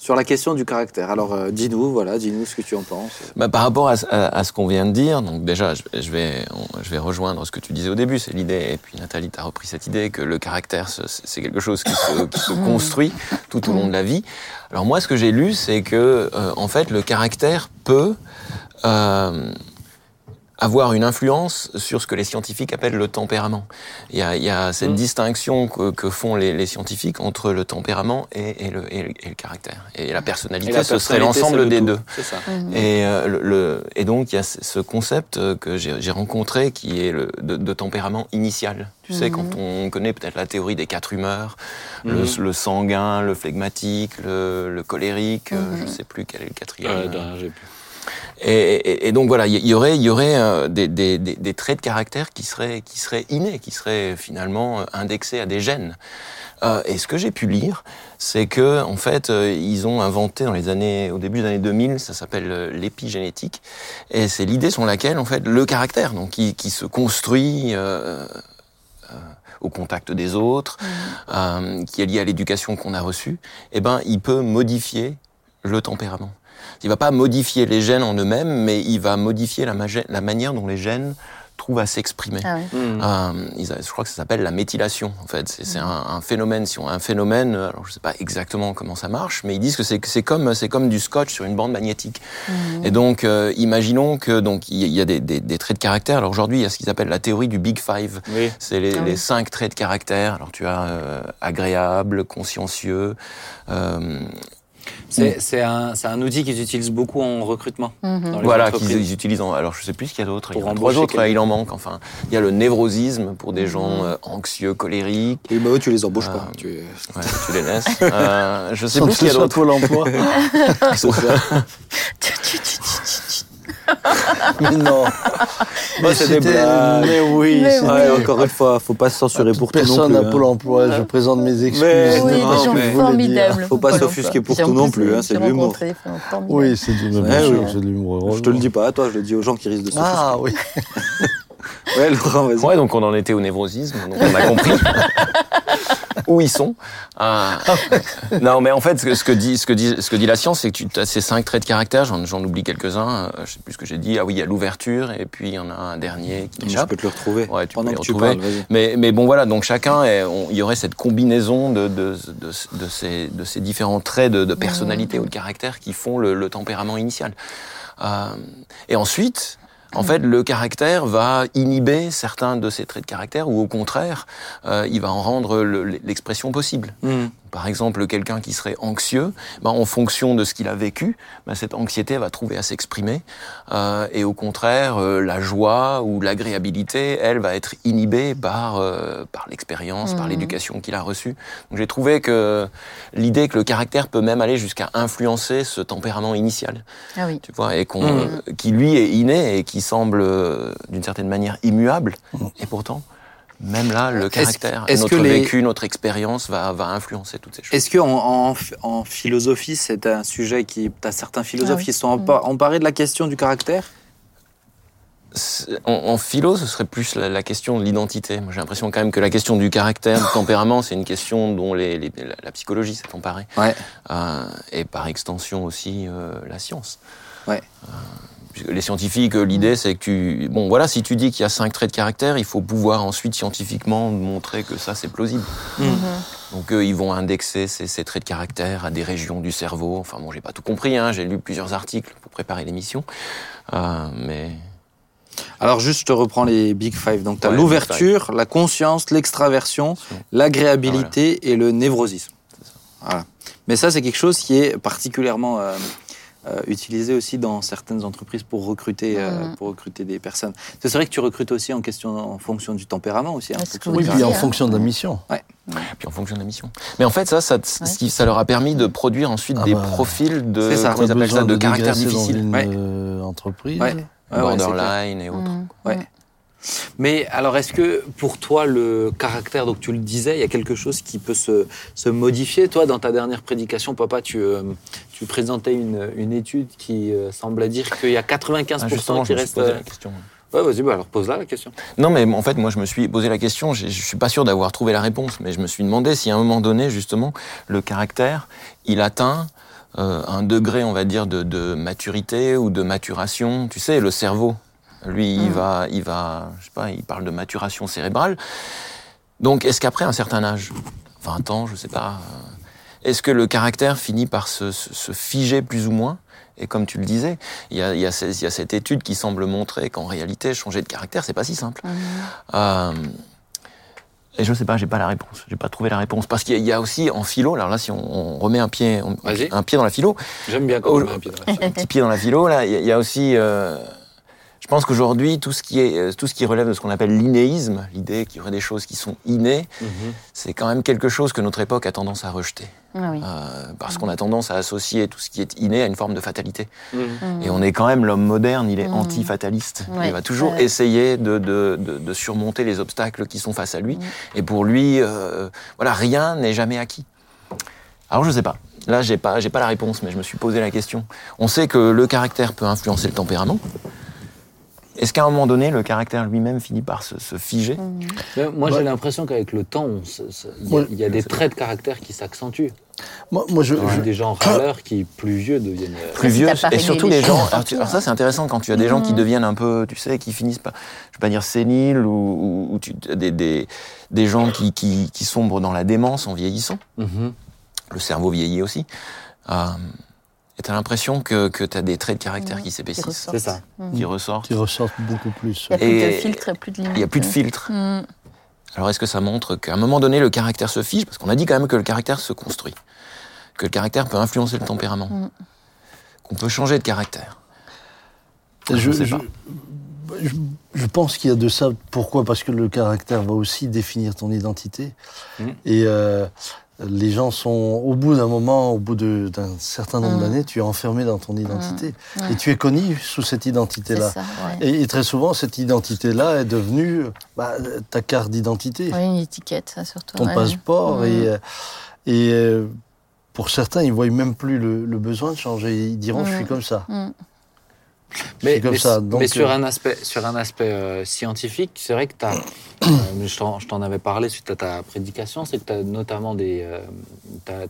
Sur la question du caractère. Alors, euh, dis-nous, voilà, dis-nous ce que tu en penses.
Bah, par rapport à, ce- à- à ce qu'on vient de dire, donc déjà, je, je vais, on- je vais rejoindre ce que tu disais au début, c'est l'idée, et puis Nathalie, tu as repris cette idée, que le caractère, ce- c'est quelque chose qui se, qui se [laughs] construit tout au long de la vie. Alors moi, ce que j'ai lu, c'est que, euh, en fait, le caractère peut euh, avoir une influence sur ce que les scientifiques appellent le tempérament. Il y a, il y a cette
Mm.
distinction que, que font les, les scientifiques entre le tempérament et, et le, et le- et le caractère. Et la personnalité,
Et la
ce serait l'ensemble
le
des
tout.
deux.
C'est ça.
Et, euh, le, le- et donc, il y a ce ce concept euh, que j'ai j'ai rencontré qui est le, de, de tempérament initial. Tu sais, quand on connaît peut-être la théorie des quatre humeurs, le, le sanguin, le phlegmatique, le, le colérique, euh, je sais plus quel est le quatrième.
Euh, j'ai plus.
Et, et- et donc voilà, il y- y aurait, y aurait euh, des, des- des- traits de caractère qui seraient, qui seraient innés, qui seraient finalement euh, indexés à des gènes. Euh, et ce que j'ai pu lire, c'est que en fait, euh, ils ont inventé dans les années, au début des années 2000, ça s'appelle euh, l'épigénétique, et c'est l'idée selon laquelle en fait le caractère, donc qui, qui se construit. euh, euh, au contact des autres, euh, qui est lié à l'éducation qu'on a reçue, eh ben, il peut modifier le tempérament. Il va pas modifier les gènes en eux-mêmes, mais il va modifier la, manière dont les gènes trouvent à s'exprimer.
Ah oui.
Mhm.
Euh, je crois que ça s'appelle la méthylation. En fait, c'est un, un phénomène. Si on a un phénomène, alors je sais pas exactement comment ça marche, mais ils disent que c'est comme c'est comme du scotch sur une bande magnétique. Et donc, euh, imaginons que donc il y, y a des, des- des traits de caractère. Alors aujourd'hui, il y a ce qu'ils appellent la théorie du Big Five.
Oui.
C'est les,
Ah oui.
les cinq traits de caractère. Alors tu as euh, agréable, consciencieux. Euh,
C'est un, outil qu'ils utilisent beaucoup en recrutement.
Mhm.
dans les
voilà, qu'ils ils utilisent. En, alors je sais plus ce qu'il y a d'autre. Il y en a trois
embaucher
autres. Il en manque. Enfin, il y a le névrosisme pour des gens
Mhm.
euh, anxieux, colériques.
Oui, bah eux, tu les embauches
Euh,
pas. Tu...
Ouais, tu les laisses. [laughs] Euh, je sais
Sans
plus ce qu'il y a
soit
d'autre. [laughs] [laughs]
Pôle emploi.
C'est ça. [laughs]
Mais non.
Moi, c'est des blagues.
Mais oui.
Mais
c'était-
Ouais, encore une fois, faut pas se censurer pour tout non
Personne
plus.
à
hein.
Pôle emploi. Je présente mes excuses.
Mais
Oui,
non,
des gens
mais-
formidables.
Faut pas s'offusquer pour tout non plus, hein, c'est de l'humour.
formidables.
Oui, c'est
oui.
de l'humour.
Je te le dis pas à toi, je le dis aux gens qui risquent de s'offusquer.
Ah oui. [laughs]
Ouais, Laurent, vas-y.
Ouais, donc on en était au névrosisme, donc on a compris [laughs] où ils sont. Euh, non, mais en fait, ce que, ce que dit, ce que dit, ce que dit la science, c'est que tu as ces cinq traits de caractère. J'en, j'en oublie quelques-uns. euh, je sais plus ce que j'ai dit. Ah oui, il y a l'ouverture, et puis il y en a un dernier qui
Je
m'échappe.
peux te le retrouver.
Ouais, tu peux
Pendant
les
que tu
retrouver.
parles.
Mais, mais bon, voilà, donc chacun, il y aurait cette combinaison de, de, de, de ces, de ces différents traits de, de personnalité ou de caractère qui font le, le tempérament initial. Euh, et ensuite, en fait, le caractère va inhiber certains de ces traits de caractère, ou au contraire, euh, il va en rendre le- l'expression possible.
Mhm.
Par exemple, quelqu'un qui serait anxieux, ben, en fonction de ce qu'il a vécu, ben, cette anxiété va trouver à s'exprimer. Euh, et au contraire, euh, la joie ou l'agréabilité, elle, va être inhibée par, euh, par l'expérience, par
Mhm.
l'éducation qu'il a reçue. Donc j'ai trouvé que l'idée que le caractère peut même aller jusqu'à influencer ce tempérament initial,
Ah oui.
tu vois, et qu'on,
Mhm.
qui lui est inné et qui semble euh, d'une certaine manière immuable. Et pourtant, même là, le caractère,
est-ce
notre
que les-
vécu, notre expérience va, va influencer toutes ces choses.
Est-ce que en, en, en philosophie, c'est un sujet qui. T'as certains philosophes
Ah oui.
qui se sont empa- emparés de la question du caractère?
En, en philo, ce serait plus la, la question de l'identité. Moi, j'ai l'impression quand même que la question du caractère, du tempérament, c'est une question dont les, les- la, la psychologie s'est emparée.
Ouais.
Euh, et par extension aussi euh, la science.
Ouais.
Euh, les scientifiques, euh, l'idée c'est que tu... Bon voilà, si tu dis qu'il y a cinq traits de caractère, il faut pouvoir ensuite scientifiquement montrer que ça c'est plausible.
Mhm.
Donc eux, ils vont indexer ces, ces traits de caractère à des régions du cerveau. Enfin bon, j'ai pas tout compris, hein, j'ai lu plusieurs articles pour préparer l'émission. Euh, mais...
Alors, juste, je te reprends les Big Five. Donc, tu as
Ouais,
l'ouverture, la conscience, l'extraversion, l'agréabilité et le névrosisme. Voilà. Mais ça, c'est quelque chose qui est particulièrement euh, euh, utilisé aussi dans certaines entreprises pour recruter, euh,
Mhm.
pour recruter des personnes. C'est vrai que tu recrutes aussi en, question, en fonction du tempérament aussi. hein, fonction
Oui, puis en fonction de la mission.
Puis en fonction de la mission. Mais en fait, ça, ça, leur a permis de produire ensuite
Ah
des
bah,
profils de,
ça.
comment ils
Pas
appellent ça,
besoin
de caractère difficile.
Dans une
Ouais.
euh, entreprise.
Ouais. Ouais, ouais,
borderline et autres.
Mm.
Mais alors, est-ce que pour toi, le caractère, donc tu le disais, il y a quelque chose qui peut se, se modifier? Toi, dans ta dernière prédication, papa, tu, euh, tu présentais une, une étude qui euh, semblait dire qu'il y a 95%
Ah,
qui restent. euh,
la question.
Ouais, vas-y, bah alors pose-la la question.
Non, mais en fait, moi, je me suis posé la question. Je suis pas sûr d'avoir trouvé la réponse, mais je me suis demandé si à un moment donné, justement, le caractère, il atteint euh, un degré, on va dire, de, de maturité ou de maturation. Tu sais, le cerveau, lui, il
Mm.
va, il va, je sais pas, il parle de maturation cérébrale. Donc, est-ce qu'après un certain âge, 20 ans, je sais pas, euh, est-ce que le caractère finit par se, se- se figer plus ou moins? Et comme tu le disais, il y a, il y a ces- il y a cette étude qui semble montrer qu'en réalité, changer de caractère, c'est pas si simple.
Mhm.
Euh, et je sais pas, j'ai pas la réponse. J'ai pas trouvé la réponse parce qu'il y a- aussi en philo. Alors là, si on, on remet un pied, on- un pied dans la philo,
J'aime bien quand on met un pied dans la [laughs]
un petit pied dans la philo. Là, il y, a- il y a aussi. euh, je pense qu'aujourd'hui, tout ce qui est, euh, tout ce qui relève de ce qu'on appelle l'innéisme, l'idée qu'il y aurait des choses qui sont innées,
Mhm.
c'est quand même quelque chose que notre époque a tendance à rejeter,
Ah oui.
Euh, parce qu'on a tendance à associer tout ce qui est inné à une forme de fatalité.
Mhm.
Mm.
Et on est quand même l'homme moderne, il est
Mm.
anti-fataliste.
Ouais.
Il va toujours
Ouais.
essayer de, de, de, de surmonter les obstacles qui sont face à lui.
Mm.
Et pour lui, euh, voilà, rien n'est jamais acquis. Alors je sais pas. Là, j'ai pas, j'ai pas la réponse, mais je me suis posé la question. On sait que le caractère peut influencer le tempérament. Est-ce qu'à un moment donné, le caractère lui-même finit par se, se figer
Mm.
Mais Moi, j'ai l'impression qu'avec le temps, il y, a- y des traits de caractère qui s'accentuent.
Moi, moi, je, je-
Des gens râleurs qui, plus vieux, deviennent. euh,
plus vieux
pas
et surtout
les
gens. Alors, tu- alors ça, c'est intéressant quand tu as des gens qui
Mhm.
deviennent un peu, tu sais, qui finissent par, je vais pas dire séniles ou, ou- ou tu- des, des, des gens qui, qui, qui sombrent dans la démence en vieillissant.
mhm.
Le cerveau vieillit aussi. Euh, et tu as l'impression que, que tu as des traits de caractère qui s'épaississent.
C'est ça.
Mm.
qui ressortent.
qui ressortent beaucoup plus.
Il n'y a plus de filtre, plus de limite.
Il n'y a plus de filtre.
Mm.
Alors est-ce que ça montre qu'à un moment donné, le caractère se fige? Parce qu'on a dit quand même que le caractère se construit. Que le caractère peut influencer le tempérament.
Mm.
Qu'on peut changer de caractère. Je sais
je,
pas.
je- je pense qu'il y a de ça. Pourquoi? Parce que le caractère va aussi définir ton identité. Et euh, les gens sont, au bout d'un moment, au bout d'un certain nombre
Mhm.
d'années, tu es enfermé dans ton identité.
Ouais.
Et tu es connu sous cette identité-là.
ouais.
Et, et très souvent, cette identité-là est devenue bah, ta carte d'identité,
Ouais, une étiquette, ça surtout.
ton
ouais.
passeport.
Mhm.
Et, euh, et euh, pour certains, ils ne voient même plus le, le besoin de changer. Ils diront, je suis comme ça. Suis comme
mais,
ça.
mais sur
euh,
un aspect, sur un aspect euh, scientifique, c'est vrai que tu as. je t'en- je t'en avais parlé suite à ta prédication, c'est que tu as notamment des. euh,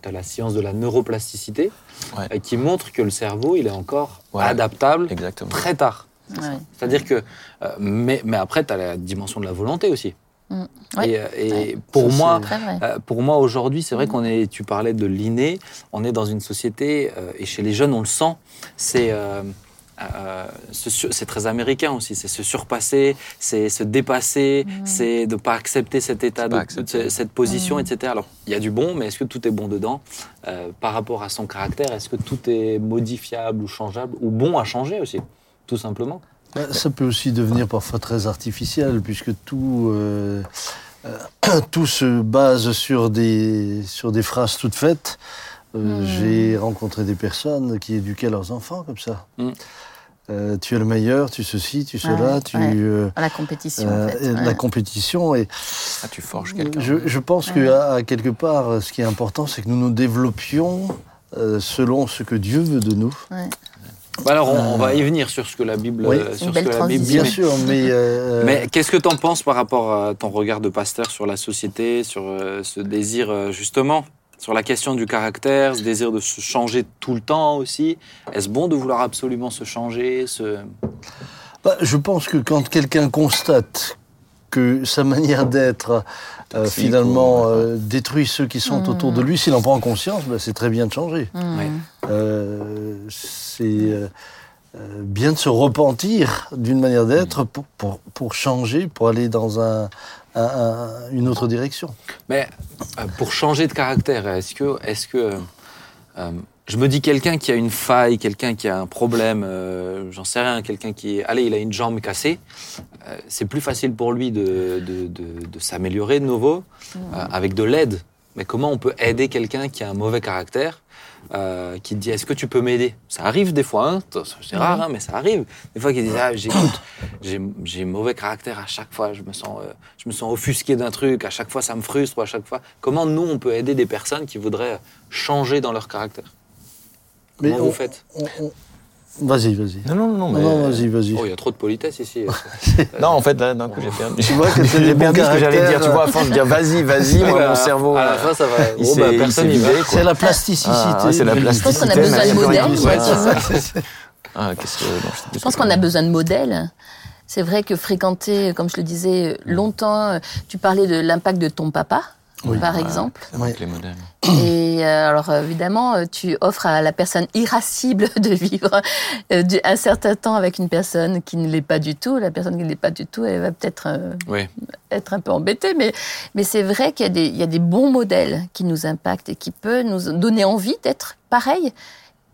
t'as la science de la neuroplasticité
Ouais.
euh, qui montre que le cerveau, il est encore adaptable
Exactement.
très tard.
Ouais.
C'est-à-dire que. euh, mais, mais après, tu as la dimension de la volonté aussi.
Mm. Ouais.
Et, euh, et
Ouais.
pour moi. Euh, pour moi, aujourd'hui, c'est vrai
Mhm.
qu'on est. Tu parlais de l'inné. On est dans une société euh, et chez les jeunes, on le sent. C'est euh, euh, c'est très américain aussi. C'est se surpasser, c'est se dépasser, c'est de pas accepter cet état, de,
accepter.
cette position, etc. Alors, il y a du bon, mais est-ce que tout est bon dedans? Euh, Par rapport à son caractère, est-ce que tout est modifiable ou changeable ou bon à changer aussi, tout simplement?
Bah, Ça peut aussi devenir parfois très artificiel, puisque tout, euh, euh, [clears throat] tout se base sur des, sur des phrases toutes faites. Euh. J'ai rencontré des personnes qui éduquaient leurs enfants comme ça.
Hmm.
Euh, tu es le meilleur, tu ceci, tu cela,
Ouais,
tu...
ouais.
euh,
La compétition,
euh,
en fait.
et
ouais.
La compétition. Et
Ah, tu forges quelqu'un.
je, je pense
Ouais.
que à, à quelque part, ce qui est important, c'est que nous nous développions euh, selon ce que Dieu veut de nous.
Bah Alors, on,
Euh,
on va y venir sur ce que la Bible,
Oui.
sur ce que la Bible.
Bien
mais-
sûr, mais... [laughs] euh,
Mais qu'est-ce que tu en penses par rapport à ton regard de pasteur sur la société, sur ce désir justement, sur la question du caractère, ce désir de se changer tout le temps aussi Est-ce bon de vouloir absolument se changer se...
Bah, je pense que quand quelqu'un constate que sa manière d'être euh, finalement
ou-
euh, détruit ceux qui sont autour de lui, s'il en prend conscience, bah, c'est très bien de changer.
Mm.
Ouais.
Euh, c'est bien de se repentir d'une manière d'être pour, pour, pour changer, pour aller dans un, un- un- une autre direction.
Mais euh, pour changer de caractère, est-ce que, est-ce que euh, je me dis quelqu'un qui a une faille, quelqu'un qui a un problème, euh, j'en sais rien, quelqu'un qui, allez, il a une jambe cassée, euh, c'est plus facile pour lui de, de, de, de s'améliorer de nouveau euh, avec de l'aide. Mais comment on peut aider quelqu'un qui a un mauvais caractère euh, qui te dit est-ce que tu peux m'aider? Ça arrive des fois, hein, c'est rare, hein, mais ça arrive. Des fois qu'ils disent ah j'écoute, j'ai j'ai mauvais caractère à chaque fois, je me sens euh, je me sens offusqué d'un truc, à chaque fois ça me frustre, ou à chaque fois. Comment nous on peut aider des personnes qui voudraient changer dans leur caractère?
Mais
Comment
on-
vous faites?
on- on- Vas-y, vas-y.
Non, non, non,
Non,
mais...
non, vas-y, vas-y.
Oh, il y a trop de politesse ici. [laughs]
Non, en fait, là, d'un coup, j'ai perdu.
Tu vois que [laughs] c'est des
J'ai
bons
perdu ce que j'allais dire. Tu vois, à force de dire vas-y, vas-y, moi, mon cerveau.
À la
euh,
fin, ça va.
il
Oh, bah, personne n'y va.
C'est la plasticité.
Ah, c'est la
Je
Je pense qu'on a
Plasticité,
besoin de modèles. [laughs]
Ah, qu'est-ce que. non, je
Je pense qu'on a besoin de modèles. C'est vrai que fréquenter, comme je le disais, longtemps, euh, tu parlais de l'impact de ton papa,
Oui.
par exemple.
C'est vrai que les modèles.
Et euh, alors évidemment, euh, tu offres à la personne irascible [laughs] de vivre euh, un certain temps avec une personne qui ne l'est pas du tout. La personne qui ne l'est pas du tout, elle va peut-être
Oui.
être un peu embêtée, mais, mais c'est vrai qu'il y, a des- il y a des bons modèles qui nous impactent et qui peuvent nous donner envie d'être pareil.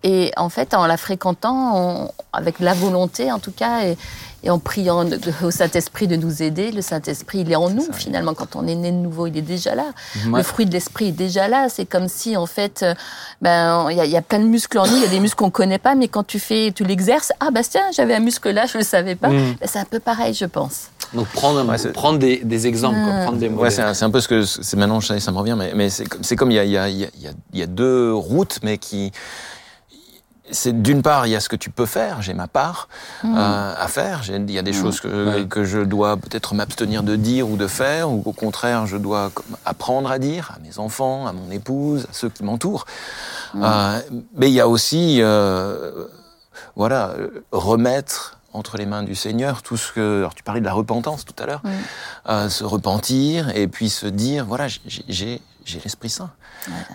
Et en fait, en la fréquentant, on- avec la volonté en tout cas, et, et en priant au Saint-Esprit de nous aider, le Saint-Esprit, il est en nous finalement. Quand on est né de nouveau, il est déjà là.
Ouais.
Le fruit de l'esprit est déjà là. C'est comme si, en fait, euh, ben, il y, a- il y a plein de muscles en nous. Il y a des muscles qu'on connaît pas, mais quand tu fais, tu l'exerces, ah bah tiens, j'avais un muscle là, je le savais pas.
Mm.
Ben, c'est un peu pareil, je pense.
Donc prendre,
Ouais,
prendre des, des exemples, quoi,
Ah.
prendre des
Ouais, c'est un, peu ce que c'est maintenant, ça, ça me revient, mais, mais c'est comme- y a, y, a, il y a deux routes, mais qui. C'est d'une part, il y a ce que tu peux faire, j'ai ma part euh, à faire. J'ai- Il y a des choses que,
Ouais.
que je dois peut-être m'abstenir de dire ou de faire, ou au contraire, je dois apprendre à dire à mes enfants, à mon épouse, à ceux qui m'entourent. Euh, mais il y a aussi, euh, voilà, remettre entre les mains du Seigneur tout ce que. Alors, tu parlais de la repentance tout à l'heure. Euh, se repentir et puis se dire voilà, j'ai- j'ai l'Esprit Saint.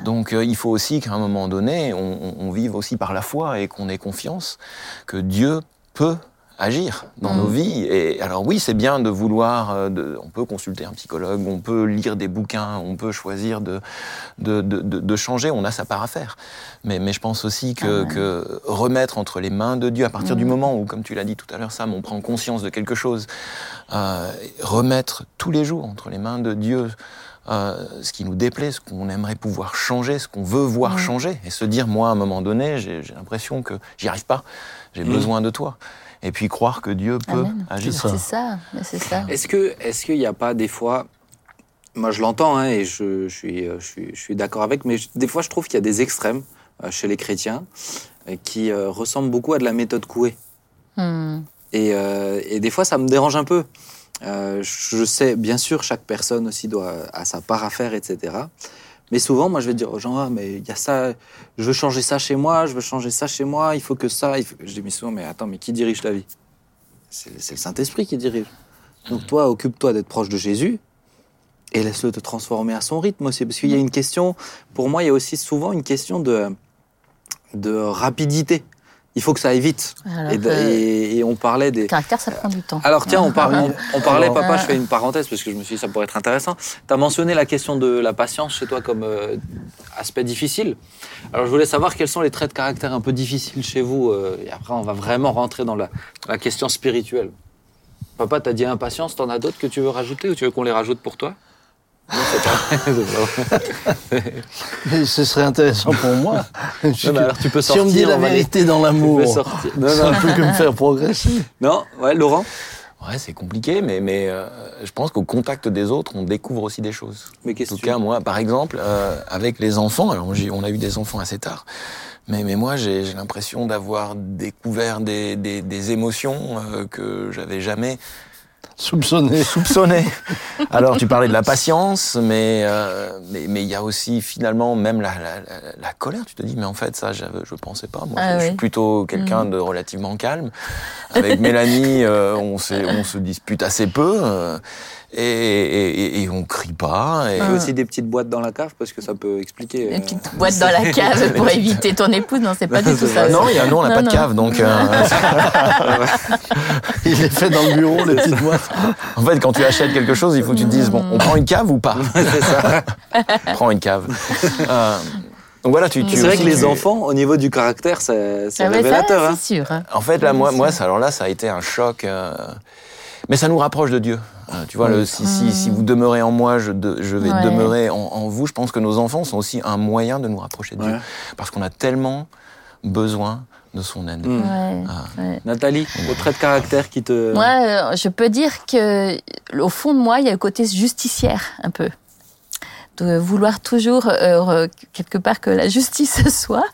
Donc, euh, il faut aussi qu'à un moment donné, on, on- on vive aussi par la foi et qu'on ait confiance que Dieu peut agir dans
Mm.
nos vies. Et alors oui, c'est bien de vouloir, euh, de- on peut consulter un psychologue, on peut lire des bouquins, on peut choisir de, de, de, de- changer, on a sa part à faire. Mais, mais je pense aussi que,
Ah ouais.
que remettre entre les mains de Dieu, à partir du
Mm.
moment où, comme tu l'as dit tout à l'heure, Sam, on prend conscience de quelque chose, euh, remettre tous les jours entre les mains de Dieu euh, ce qui nous déplaît, ce qu'on aimerait pouvoir changer, ce qu'on veut voir changer, et se dire, moi, à un moment donné, j'ai j'ai l'impression que j'y arrive pas, j'ai
Mm.
besoin de toi. Et puis croire que Dieu peut
Amen.
agir.
C'est ça.
C'est ça, mais c'est ça.
Est-ce que est-ce qu'il n'y a pas des fois moi je l'entends hein, et je, je suis euh, je suis, je suis d'accord avec mais je- des fois je trouve qu'il y a des extrêmes euh, chez les chrétiens euh, qui euh, ressemblent beaucoup à de la méthode Coué
Hmm.
et, euh, et des fois ça me dérange un peu Euh, je sais bien sûr chaque personne aussi doit a sa part à faire etc mais souvent moi je vais dire aux gens ah, mais il y a ça je veux changer ça chez moi je veux changer ça chez moi il faut que ça il faut... je dis mais souvent mais attends mais qui dirige ta vie? C'est le Saint-Esprit qui dirige donc toi, occupe-toi d'être proche de Jésus et laisse-le te transformer à son rythme aussi. Parce qu'il y a une question, pour moi, il y a aussi souvent une question de, de rapidité. Il faut que ça aille vite.
Alors,
Et, de-
euh,
et- et on parlait des...
caractère, ça prend du temps.
Alors tiens, on, par- on, on parlait,
Alors-
papa, je fais une parenthèse parce que je me suis dit ça pourrait être intéressant. Tu as mentionné la question de la patience chez toi comme euh, aspect difficile. Alors je voulais savoir quels sont les traits de caractère un peu difficiles chez vous. euh, et après, on va vraiment rentrer dans la, la question spirituelle. Papa, t'as dit impatience, t'en as d'autres que tu veux rajouter ou tu veux qu'on les rajoute pour toi?
Mais ce serait intéressant pour moi.
Non, mais alors tu peux
si on me dit
sortir,
la vérité dans l'amour,
peux sortir. Non,
c'est
non,
un peu que me faire progresser.
non, ouais, Laurent?
Ouais, c'est compliqué, mais, mais euh, je pense qu'au contact des autres, on découvre aussi des choses.
Mais
En
qu'est-ce
tout
que tu
cas, moi, par exemple, euh, avec les enfants, alors on a eu des enfants assez tard, mais, mais moi, j'ai j'ai l'impression d'avoir découvert des, des, des émotions euh, que j'avais jamais
Soupçonné. [laughs]
soupçonné. Alors, tu parlais de la patience, mais euh, mais mais il y a aussi finalement même la, la, la- la colère. Tu te dis, mais en fait, ça, je pensais pas. Moi,
Ah
je, je suis plutôt quelqu'un de relativement calme. Avec Mélanie, euh, on se dispute assez peu. euh, et, et, et- et on crie pas. Et,
Il y a aussi des petites boîtes dans la cave parce que ça peut expliquer.
Une
euh,
petite boîte dans la [laughs] cave pour éviter ton épouse. Non, c'est pas du tout ça.
Non, il y a, nous, on n'a
Non,
pas de
non.
cave, donc euh, [laughs] [laughs]
Il est fait dans le bureau, les petites boîtes.
en fait, quand tu achètes quelque chose, il faut que tu te dises bon, on prend une cave ou pas?
C'est ça.
Prends une cave. Euh, donc voilà, tu. tu
C'est vrai que les
tu-
enfants, au niveau du caractère, c'est c'est
Ah ouais, ça,
révélateur. hein.
c'est sûr. hein.
En fait, là, moi, moi, ça, alors là, ça a été un choc. euh, mais ça nous rapproche de Dieu. Euh, tu vois, le, si, si, si vous demeurez en moi, je, de- je vais
Ouais.
demeurer en, en vous. Je pense que nos enfants sont aussi un moyen de nous rapprocher de Dieu. Parce qu'on a tellement besoin de son aide.
Mm.
Ouais,
Ah.
ouais.
Nathalie, le trait de caractère qui te.
Moi, euh, je peux dire que au fond de moi, il y a le côté justicière un peu. De vouloir toujours, euh, quelque part, que la justice [laughs] soit.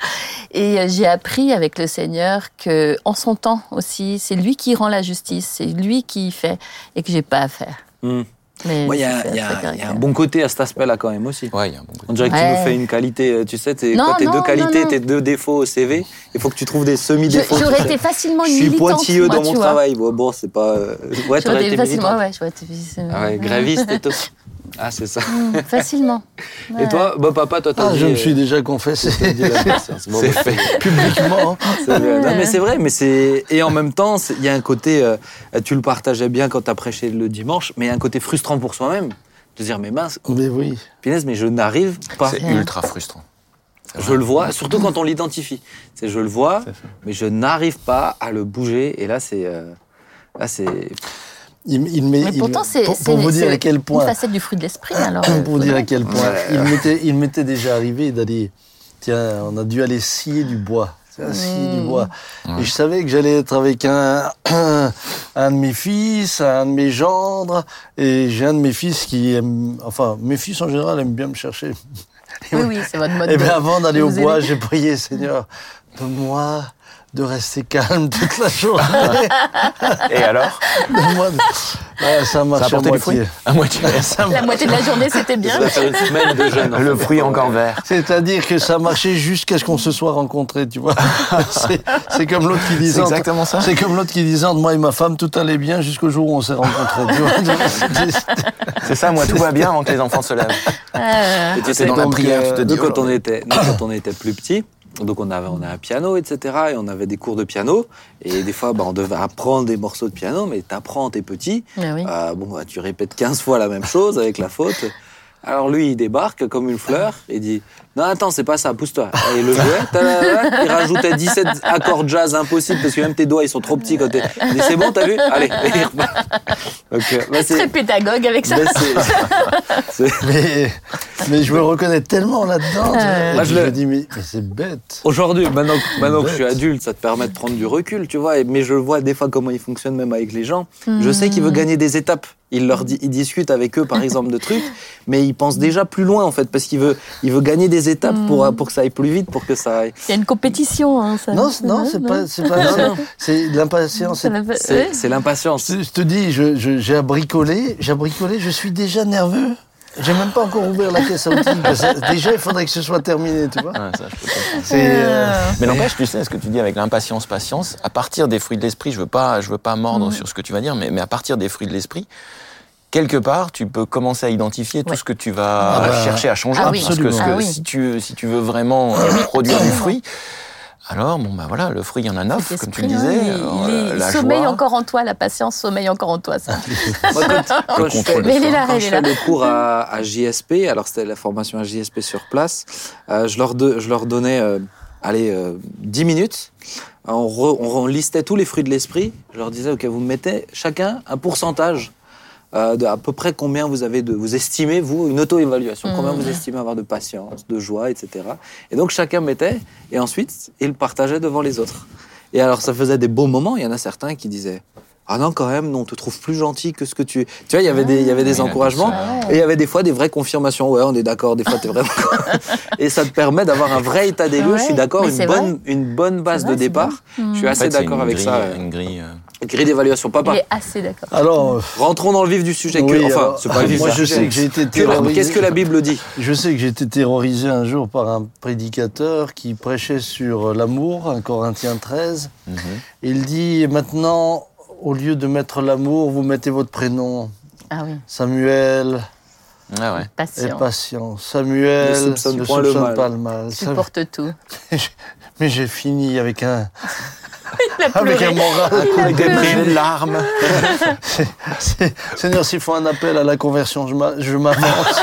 Et euh, j'ai appris avec le Seigneur que, en son temps aussi, c'est lui qui rend la justice, c'est lui qui fait, et que j'ai pas à faire.
Mm.
Mais
Moi, il y, a- y
un
y a bon côté à cet aspect-là quand même aussi.
Ouais, il y a un bon côté.
On dirait que tu
Ouais.
nous fais une qualité, euh, tu sais, t'es
Non,
quoi tes
non,
deux qualités,
non.
tes deux défauts au CV. Il faut que tu trouves des
Je-
semi-défauts.
J'aurais
tu
été [laughs] facilement
Je suis pointilleux
moi,
dans mon
tu vois.
travail. Bon, bon c'est pas. Ouais,
J'aurais
t'aurais
été facilement,
militante.
ouais, j'aurais été.
Ah ouais, graviste et tout. [laughs] Ah, c'est ça.
Mm, facilement.
Et toi, bah, papa, toi, t'as
Ah,
dit,
je me
euh,
suis déjà confessé. [laughs]
Bon,
C'est fait.
publiquement. hein. [laughs]
Non, mais c'est vrai, mais c'est et en même temps, il y a un côté. euh, tu le partageais bien quand t'as prêché le dimanche, mais il y a un côté frustrant pour soi-même de dire mais mince,
Mais oui.
punaise, mais je n'arrive pas.
C'est ultra frustrant.
Je le vois, surtout quand on l'identifie. C'est je le vois, mais je n'arrive pas à le bouger. Et là, c'est euh, là, c'est
Il, il met-
Mais pourtant, c'est
pour, pour vous dire à quel
une
point.
facette du fruit de l'esprit. [coughs] Alors,
pour
euh,
vous dire à quel point.
Ouais.
Il m'était, il m'était déjà arrivé d'aller. Tiens, on a dû aller scier du bois. Tiens, Scier du
Mmh.
bois. Et je savais que j'allais être avec [coughs] un, de mes fils, un de mes gendres. Et j'ai un de mes fils qui aime. Enfin, mes fils en général aiment bien me chercher.
Oui, oui, c'est votre [laughs] mode
Et
de-
bien avant d'aller au bois, j'ai prié, Seigneur, donne-moi de rester calme toute la journée.
Et alors?
Ça
Ça a
marche à
porté du fruit
moitié.
À moitié.
Ça
La moitié de la journée, c'était
ça
bien.
va faire une semaine de jeûne.
Le
fait.
fruit encore vert.
C'est-à-dire que ça marchait jusqu'à ce qu'on se soit rencontrés, tu vois. [laughs] C'est comme l'autre qui
C'est
disait.
exactement ça.
C'est comme l'autre qui disait entre moi et ma femme, tout allait bien jusqu'au jour où on s'est rencontrés. [laughs]
C'est ça, moi, tout va bien avant que les enfants se lèvent.
Euh,
Et tu
dans la prière,
euh,
tu te dis,
nous, quand
oh
on était, nous, quand on était plus petit, donc on avait, on a un piano, etc. Et on avait des cours de piano. Et des fois, bah, on devait apprendre des morceaux de piano, mais t'apprends, t'es petit.
ah oui.
Euh, bon, bah, tu répètes 15 fois la même chose avec la faute. Alors lui, il débarque comme une fleur et dit Non, attends, c'est pas ça, pousse-toi. Et il le tadadada, il rajoutait 17 accords jazz impossibles parce que même tes doigts, ils sont trop petits quand t'es. C'est bon, t'as vu Allez. Donc, euh, bah, c'est-
Très pédagogue avec ça.
bah, c'est- [laughs] c'est-
mais, mais je me reconnais tellement là-dedans.
Euh.
Moi, je
je
le-
me dis, mais, mais c'est bête.
Aujourd'hui, maintenant, que- maintenant que je suis adulte, ça te permet de prendre du recul, tu vois. Mais je vois des fois comment il fonctionne même avec les gens. Je sais qu'il veut gagner des étapes. Il leur dit, il discute avec eux, par exemple, de trucs, mais il pense déjà plus loin en fait, parce qu'il veut, il veut gagner des étapes pour pour que ça aille plus vite, pour que ça aille.
Il y a une compétition. Hein, ça.
Non, c'est- non, c'est pas, c'est pas,
Non, non.
c'est de l'impatience. C'est-
l'impatience.
Je, je te dis, je- je- j'ai à bricoler, j'ai à bricoler, je suis déjà nerveux. J'ai même pas encore ouvert la caisse à outils. [laughs] parce que déjà, il faudrait que ce soit terminé, tu vois.
Ouais, ça, je peux comprendre.
C'est, euh,
Mais n'empêche, tu sais, ce que tu dis avec l'impatience, patience, à partir des fruits de l'esprit, je veux pas, je veux pas mordre sur ce que tu vas dire, mais, mais à partir des fruits de l'esprit, quelque part, tu peux commencer à identifier tout ce que tu vas
Ah bah,
chercher à changer.
ah oui.
Parce que, ce que
Ah oui.
si, tu, si tu veux vraiment euh, produire du fruit, alors, bon, bah voilà, le fruit, il y en a neuf, comme tu le disais.
hein,
Alors,
il,
euh, la
sommeille
joie.
encore en toi, la patience sommeille encore en toi. Ça. [laughs]
Moi, quand, quand je fais,
contrôle de
Mais il est là,
quand je
est
fais
là.
le cours à, à JSP, alors c'était la formation à JSP sur place, euh, je, leur de- je leur donnais, euh, allez, euh, 10 minutes. On, re- on, on listait tous les fruits de l'esprit. Je leur disais, OK, vous me mettez chacun un pourcentage euh, de à peu près combien vous avez de, vous estimez, vous, une auto-évaluation, combien
Mhm.
vous estimez avoir de patience, de joie, etc. Et donc chacun mettait, et ensuite, il partageait devant les autres. Et alors, ça faisait des beaux moments. Il y en a certains qui disaient, ah non, quand même, non, on te trouve plus gentil que ce que tu es. Tu vois, il y avait des, il y avait des
Oui,
encouragements.
Ah ouais.
Et il y avait des fois des vraies confirmations. Ouais, on est d'accord, des fois t'es vraiment. [laughs] et ça te permet d'avoir un vrai état des lieux.
Ouais,
je suis d'accord, une bonne, une bonne base
vrai,
de départ.
bon.
Je suis
En
assez d'accord avec
grille-
ça.
Une grille, euh,
Grille d'évaluation,
Il
papa.
est assez d'accord.
Alors,
Rentrons dans le vif du sujet. Que-
Oui,
enfin,
alors,
c'est pas le vif
moi,
du
je
sujet.
sais que j'ai été
Que
terrorisé.
Qu'est-ce que la Bible dit
je sais que j'ai été terrorisé un jour par un prédicateur qui prêchait sur l'amour, un Corinthiens 13.
Mhm.
Il dit maintenant, au lieu de mettre l'amour, vous mettez votre prénom.
Ah oui,
Samuel
Ah ouais.
patient.
patient. Samuel
Ne soupçonne
ne
le
soupçonne
mal.
pas le mal. Sam-
supporte tout. [laughs]
Mais j'ai fini avec un,
Il a
avec un moral.
Avec des prises larmes.
Seigneur, s'il faut un appel à la conversion, je m'a- je m'avance.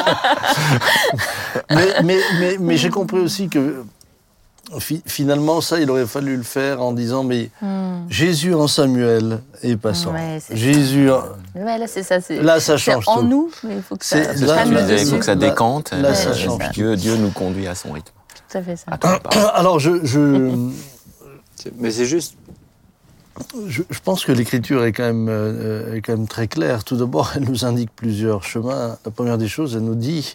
[laughs] mais mais, mais, mais j'ai compris aussi que fi- finalement, ça, il aurait fallu le faire en disant, mais
Hmm.
Jésus en Samuel est passant.
Ouais.
Jésus, en-
Ouais, là, c'est ça.
là, ça change
en
tout.
nous, mais il faut que ça.
Là,
que tu
calme
là,
il faut que ça décante.
là,
et-
ça
et
change.
Dieu, Dieu nous conduit à son rythme.
Tout à fait ça.
Alors, je, je, [laughs]
Mais c'est juste.
je, je pense que l'écriture est quand même euh, est quand même très claire. Tout d'abord, elle nous indique plusieurs chemins. La première des choses, elle nous dit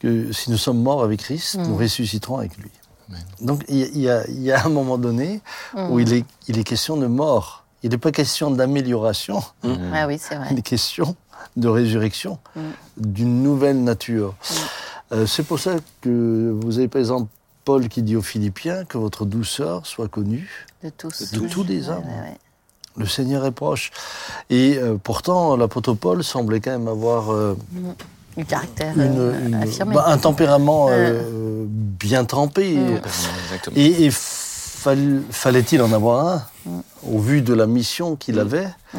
que si nous sommes morts avec Christ,
Mm.
nous ressusciterons avec lui.
Amen.
Donc, il y, a- y y un moment donné où il est, il est question de mort. Il n'est pas question d'amélioration,
Mhm.
Ah oui, c'est vrai.
il est question de résurrection, d'une nouvelle nature. Euh, C'est pour ça que vous avez par exemple Paul qui dit aux Philippiens que votre douceur soit connue
De tous.
de tous les hommes.
ouais, ouais.
Le Seigneur est proche. Et euh, pourtant, l'apôtre Paul semblait quand même avoir euh,
Du caractère
une-
euh,
une-
affirmé.
bah, un tempérament euh, bien trempé.
Mm.
Exactement.
Et, et fall- fallait-il en avoir un, au vu de la mission qu'il avait
Mm.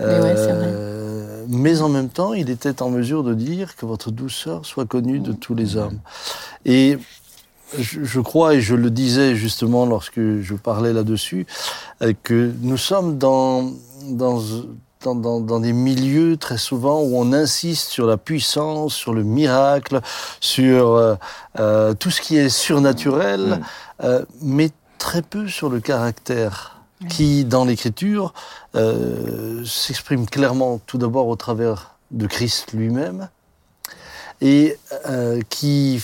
Mais ouais,
Euh, mais en même temps, il était en mesure de dire que votre douceur soit connue
Mm.
de tous les hommes. Et je, je crois, et je le disais justement lorsque je parlais là-dessus, euh, que nous sommes dans, dans, dans, dans- dans des milieux très souvent où on insiste sur la puissance, sur le miracle, sur euh, euh, tout ce qui est surnaturel,
Mm.
euh, mais très peu sur le caractère qui, dans l'Écriture, euh, s'exprime clairement tout d'abord au travers de Christ lui-même et euh, qui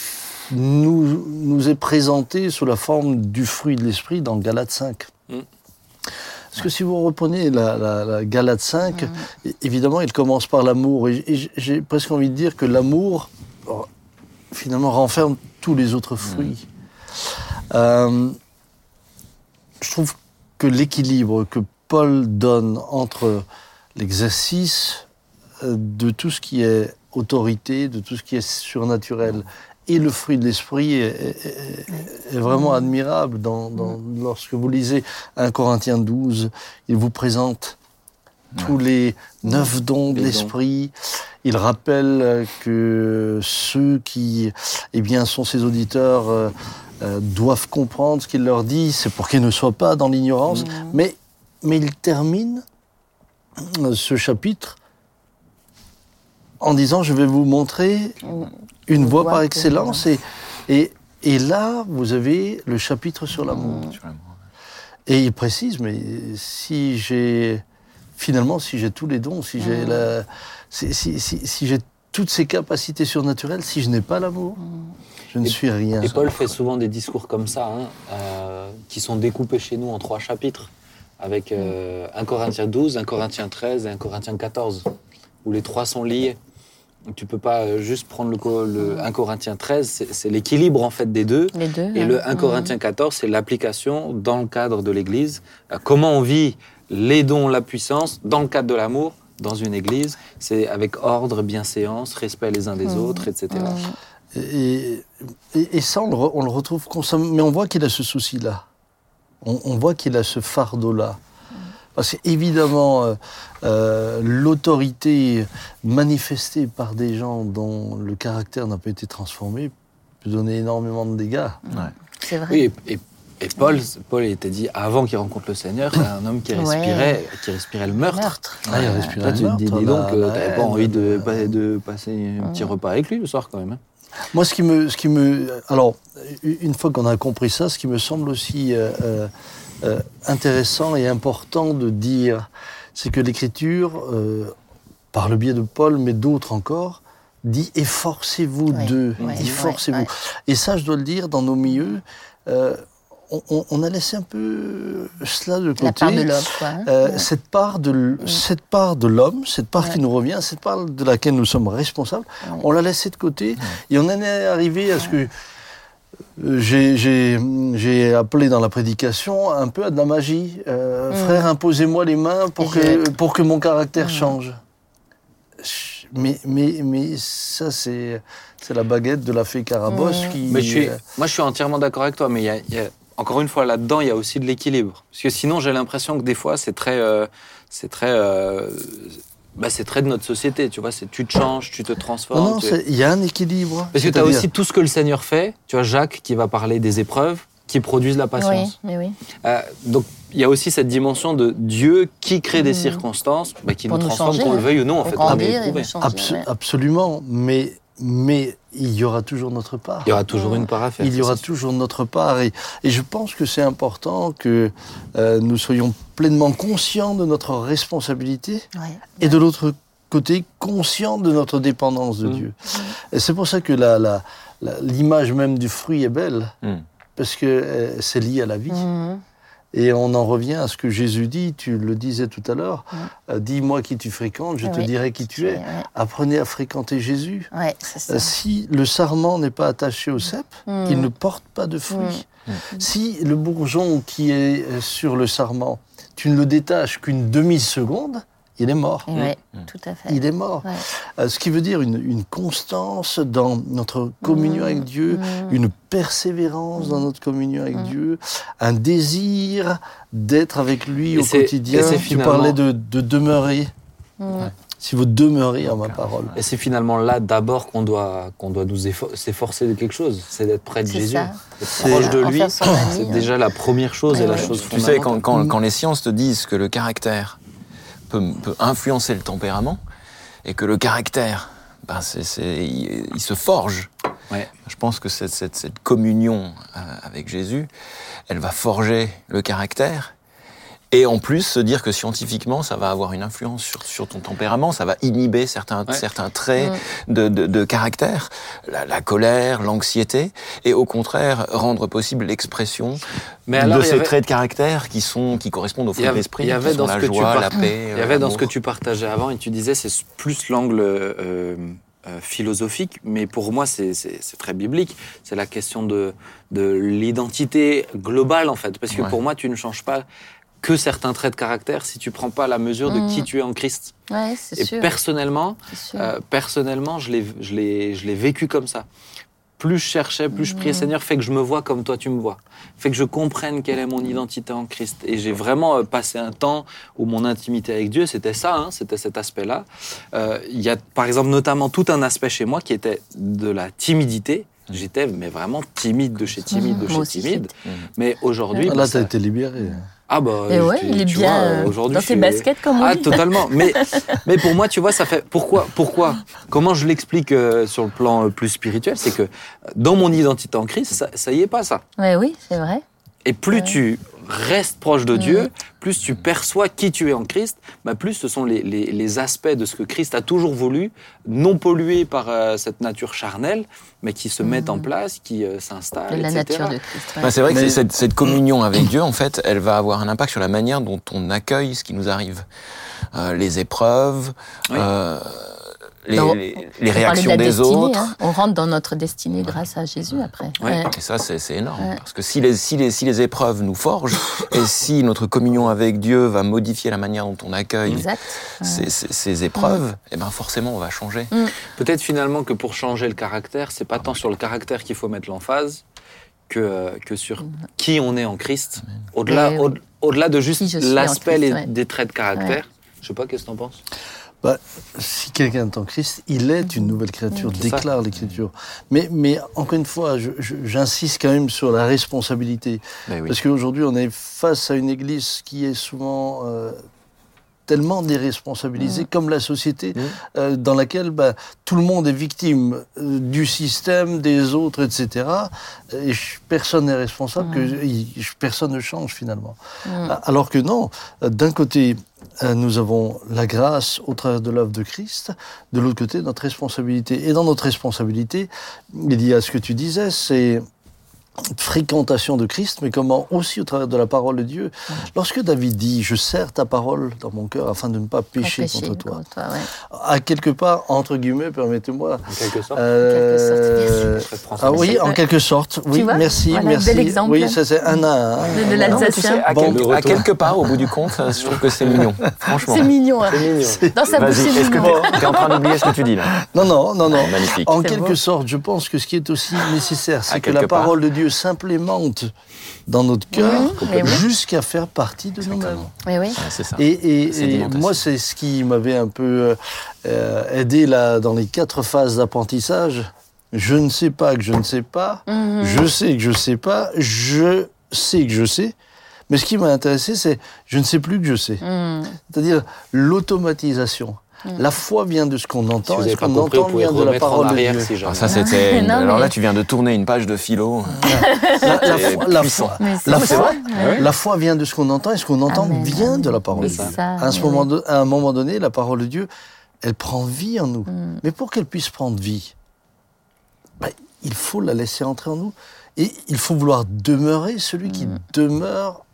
nous, nous est présenté sous la forme du fruit de l'esprit dans Galates 5.
Mm.
Parce que si vous reprenez la, la, la Galate 5, é- évidemment, il commence par l'amour. Et j'ai presque envie de dire que l'amour, oh, finalement, renferme tous les autres fruits. Euh, je trouve que l'équilibre que Paul donne entre l'exercice euh, de tout ce qui est autorité, de tout ce qui est surnaturel, et le fruit de l'esprit est, est- est- est vraiment admirable. Dans, dans- lorsque vous lisez 1 Corinthiens 12, il vous présente tous les neuf dons de l'esprit. Il rappelle que ceux qui eh bien, sont ses auditeurs euh, euh, doivent comprendre ce qu'il leur dit, c'est pour qu'ils ne soient pas dans l'ignorance. Mais, mais il termine euh, ce chapitre en disant, je vais vous montrer une voie
voie
par excellence. Et, et, et là, vous avez le chapitre sur l'amour.
Sur l'amour.
Et il précise, mais si j'ai finalement, si j'ai tous les dons, si j'ai la, si, si, si, si j'ai toutes ces capacités surnaturelles, si je n'ai pas l'amour, je ne
Et-
suis rien.
Et Paul fait souvent des discours comme ça, hein, euh, qui sont découpés chez nous en trois chapitres, avec euh, 1 Corinthiens 12, 1 Corinthiens 13 et 1 Corinthiens 14, où les trois sont liés. Tu peux pas euh, juste prendre le, le 1 Corinthiens 13, c'est- l'équilibre en fait des deux.
Les deux.
Et
hein.
le 1
Mm.
Corinthiens 14, c'est l'application dans le cadre de l'Église. Euh, Comment on vit les dons, la puissance, dans le cadre de l'amour, dans une Église? C'est avec ordre, bienséance, respect les uns des autres, etc.
Et, et, et ça, on le, on le retrouve constamment. Mais on voit qu'il a ce souci-là. On, on voit qu'il a ce fardeau-là. Parce qu'évidemment, euh, euh, l'autorité manifestée par des gens dont le caractère n'a pas été transformé peut donner énormément de dégâts.
Ouais.
C'est vrai.
Oui, et, et- et Paul, Paul était dit avant qu'il rencontre le Seigneur, c'est un homme qui
Ouais.
respirait, qui respirait le meurtre.
Meurtre.
Ah, il
Ouais.
respirait
Toi,
le meurtre,
dis, dis donc, euh,
la
t'avais pas envie de, de passer un petit repas avec lui le soir quand même. hein.
Moi, ce qui me, ce qui me, alors, une fois qu'on a compris ça, ce qui me semble aussi euh, euh, intéressant et important de dire, c'est que l'Écriture, euh, par le biais de Paul, mais d'autres encore, dit efforcez-vous
Ouais,
d'eux,
ouais,
dit
ouais,
forcez-vous.
ouais.
Et ça, je dois le dire, dans nos milieux, euh, on, a laissé un peu cela de côté.
La part de l'homme, quoi. hein.
Euh,
Ouais.
cette part de l- cette part de l'homme, cette part
Ouais.
qui nous revient, cette part de laquelle nous sommes responsables,
Ouais.
on l'a laissée de côté et on en est arrivé à ce que j'ai- appelé dans la prédication un peu à de la magie. Euh,
Mm.
Frère, imposez-moi les mains pour que pour que mon caractère
Mm.
change. Mais mais mais ça c'est la baguette de la fée Carabosse
Mm.
qui.
Mais je suis,
euh,
moi, je suis entièrement d'accord avec toi, mais il y a, il y a- encore une fois, là-dedans, il y a aussi de l'équilibre. Parce que sinon, j'ai l'impression que des fois, c'est très, euh, c'est très, euh, bah, c'est très de notre société, tu vois. C'est tu te changes, tu te transformes.
non, non,
tu-
il y a un équilibre.
Parce que tu as aussi tout ce que le Seigneur fait. Tu vois, Jacques qui va parler des épreuves qui produisent la
Oui,
patience.
mais oui.
Euh, donc, il y a aussi cette dimension de Dieu qui crée des
Mhm.
circonstances bah, qui
Pour
nous
changer,
qu'on le
hein.
veuille ou non, en fait. on est
grandir et
éprouvé.
nous changer.
Abso-
ouais.
Absolument, mais, mais il y aura toujours notre part.
Il y aura toujours une part à faire.
Il y aura toujours notre part. Et, et je pense que c'est important que euh, nous soyons pleinement conscients de notre responsabilité
Ouais.
et de l'autre côté, conscients de notre dépendance de
Mm.
Dieu. Et c'est pour ça que la- la- la- l'image même du fruit est belle,
Mm.
parce que euh, c'est lié à la vie. Et on en revient à ce que Jésus dit, tu le disais tout à l'heure,
Mm.
euh, dis-moi qui tu fréquentes, je te dirai qui tu es. Apprenez à fréquenter Jésus. Euh,
ça.
Si le sarment n'est pas attaché au cep,
Mm.
il ne porte pas de fruits.
Mm.
Si le bourgeon qui est euh, sur le sarment, tu ne le détaches qu'une demi-seconde, il est mort.
Mm.
tout à fait.
Il est mort.
Ouais.
Euh, ce qui veut dire une, une constance dans notre communion
Mm.
avec Dieu,
Mm.
une persévérance dans notre communion avec
Mm.
Dieu, un désir d'être avec lui
Et
au quotidien.
et c'est
Tu
finalement-
parlais de, de demeurer.
Mm.
Si vous demeurez en ma parole.
Et c'est finalement là d'abord qu'on doit, qu'on doit nous effo- s'efforcer de quelque chose, c'est d'être près de Jésus, d'être proche de lui. C'est
hein.
déjà la première chose et
Ouais,
la
ouais.
chose
Tu sais, quand,
fondamentale.
quand- quand les sciences te disent que le caractère peut, peut influencer le tempérament et que le caractère, ben c'est, c'est- il, il se forge.
Ouais.
Je pense que cette, cette- cette communion euh, avec Jésus, elle va forger le caractère. Et en plus, se dire que scientifiquement, ça va avoir une influence sur, sur ton tempérament, ça va inhiber certains,
Ouais.
certains traits
Mm.
de, de- de caractère, la, la colère, l'anxiété, et au contraire, rendre possible l'expression
alors,
de ces
avait-
traits de caractère qui sont qui correspondent au fruit de l'esprit,
il y avait dans ce que
joie,
par-
la paix.
Il y avait dans ce que tu partageais avant et tu disais c'est plus l'angle euh, euh, philosophique, mais pour moi c'est- très biblique. C'est la question de, de l'identité globale en fait, parce que
Ouais.
pour moi tu ne changes pas que certains traits de caractère si tu prends pas la mesure de
Mm.
qui tu es en Christ.
Ouais, c'est
Et
sûr.
personnellement, euh, personnellement, je l'ai, je l'ai, je l'ai vécu comme ça. Plus je cherchais, plus je priais,
Mhm.
Seigneur, fais que je me vois comme toi tu me vois. Fais que je comprenne quelle est mon identité en Christ. Et j'ai vraiment euh, passé un temps où mon intimité avec Dieu, c'était ça, hein, c'était cet aspect-là. Euh, Il y a, par exemple, notamment tout un aspect chez moi qui était de la timidité. J'étais mais vraiment timide de chez timide de chez timide. Mais aujourd'hui,
Ah,
bah,
là,
ça-
tu as été libéré.
Ah bah,
Et ouais,
tu-
il est
tu
bien
vois,
euh,
aujourd'hui,
dans ses baskets, comme on
ah,
dit.
totalement. Mais, [laughs] mais pour moi, tu vois, ça fait. Pourquoi Pourquoi Comment je l'explique euh, sur le plan euh, plus spirituel C'est que dans mon identité en Christ, ça, ça y est pas, ça.
Ouais, oui, c'est vrai.
Et plus
Ouais.
tu restes proche de
Mm.
Dieu, plus tu perçois qui tu es en Christ, bah plus ce sont les, les- les aspects de ce que Christ a toujours voulu, non pollués par euh, cette nature charnelle, mais qui se mettent en place, qui euh, s'installent,
la
etc.
nature de Christ. ouais.
Bah, c'est vrai que
Mais-
cette, cette communion avec Dieu, en fait, elle va avoir un impact sur la manière dont on accueille ce qui nous arrive. Euh, les épreuves,
Oui.
Les,
Non,
les- les
On parlait de
réactions des
destinée,
autres.
hein. On rentre dans notre destinée grâce à Jésus après.
Ouais.
Ouais.
Et ça, c'est c'est énorme.
Ouais.
Parce que si les, si, les, si les épreuves nous forgent, [laughs] et si notre communion avec Dieu va modifier la manière dont on accueille
Exact.
Ces, ces- ces épreuves, eh ben forcément, on va changer.
Peut-être finalement que pour changer le caractère, c'est pas tant sur le caractère qu'il faut mettre l'emphase que, que sur qui on est en Christ. Au-delà,
Oui,
au-
oui.
au-delà de juste
en
l'aspect
Christ,
les-
ouais.
des traits de caractère. Je sais pas, qu'est-ce que t'en penses?
Bah, si quelqu'un est en Christ, il est une nouvelle créature, déclare l'Écriture. Mais, mais encore une fois, j'insiste quand même sur la responsabilité.
Oui.
Parce qu'aujourd'hui, on est face à une Église qui est souvent euh, tellement déresponsabilisée, comme la société,
Mm.
euh, dans laquelle bah, tout le monde est victime euh, du système, des autres, etc. Et je- personne n'est responsable, que, il- personne ne change finalement. Alors que non, euh, d'un côté, nous avons la grâce au travers de l'œuvre de Christ, de l'autre côté, notre responsabilité. Et dans notre responsabilité, il y a ce que tu disais, c'est fréquentation de Christ, mais comment aussi au travers de la parole de Dieu. Lorsque David dit Je serre ta parole dans mon cœur afin de ne pas pécher, contre toi,
contre toi, ouais.
à quelque part, entre guillemets, permettez-moi.
En quelque sorte.
euh,
quelque sorte,
merci.
ah oui, en quelque sorte. Oui,
vois
merci,
Voilà,
merci.
bel exemple.
Oui, ça c'est un à un.
De, de
tu
l'Alsacien.
sais, à,
Bon,
quelque part, au bout du compte, je trouve que c'est mignon. [laughs] Franchement.
C'est mignon. hein.
C'est mignon.
Dans sa bouche,
est-ce que tu es en train d'oublier ce que tu dis là?
Non, non, non, non.
Magnifique.
En quelque
beau.
sorte, je pense que ce qui est aussi nécessaire, c'est que la parole de Dieu s'implémente dans notre cœur
oui.
jusqu'à faire partie de nous-mêmes.
Exactement.
Oui, oui.
Ouais, c'est ça.
Et, moi, c'est ce qui m'avait un peu euh, aidé là, dans les quatre phases d'apprentissage. Je ne sais pas que je ne sais pas,
Mhm.
je sais que je ne sais pas, je sais que je sais. Mais ce qui m'a intéressé, c'est je ne sais plus que je sais.
Mhm.
C'est-à-dire l'automatisation. La foi vient de ce qu'on
Si
entend,
vous
et ce
pas
qu'on entend
pouvez
vient de la parole de
arrière
Dieu.
si.
Ah, ça, c'était. [laughs]
Non,
Alors là, tu viens de tourner une page de philo. [laughs]
La, foi, la
puissant.
foi-
Mais c'est
la
ça,
foi-
ouais.
la foi vient de ce qu'on entend et ce qu'on entend
Amen,
vient de la parole de
C'est
Dieu.
ça.
À, ce
oui,
moment
oui.
de- à un moment donné, la parole de Dieu, elle prend vie en nous.
Mm.
Mais pour qu'elle puisse prendre vie, ben, il faut la laisser entrer en nous. Et il faut vouloir demeurer celui qui
Mm.
demeure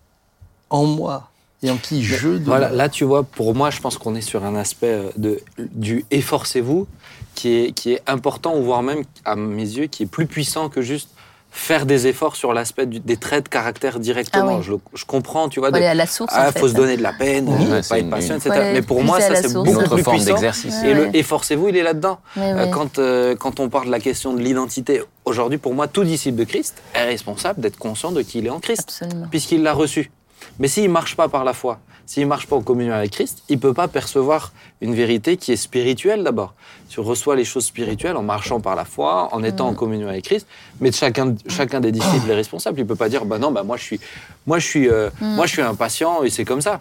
en moi et en qui je demeure.
Voilà, là tu vois, pour moi, je pense qu'on est sur un aspect euh, de, du efforcez-vous qui est, qui est important, ou voire même, à mes yeux, qui est plus puissant que juste faire des efforts sur l'aspect des traits de caractère directement.
Ah oui.
je, le- je comprends, tu vois, de-
à la source.
ah,
en fait.
faut se donner de la peine,
Oui.
ne
Ouais,
pas être patient,
une-
etc. Mais pour moi, ça c'est beaucoup
Une autre
plus
forme d'exercice.
Ouais.
Et le efforcez-vous, il est là-dedans. Euh, quand, euh, quand on parle de la question de l'identité, aujourd'hui, pour moi, tout disciple de Christ est responsable d'être conscient de qui il est en Christ,
Absolument.
puisqu'il l'a reçu. Mais s'il ne marche pas par la foi, s'il ne marche pas en communion avec Christ, il ne peut pas percevoir une vérité qui est spirituelle d'abord. Tu reçois les choses spirituelles en marchant par la foi, en étant
Mm.
en communion avec Christ, mais chacun, chacun des disciples est responsable. Il ne peut pas dire, bah non, bah moi je suis, moi je suis, euh,
Mm.
moi je suis impatient et c'est comme ça.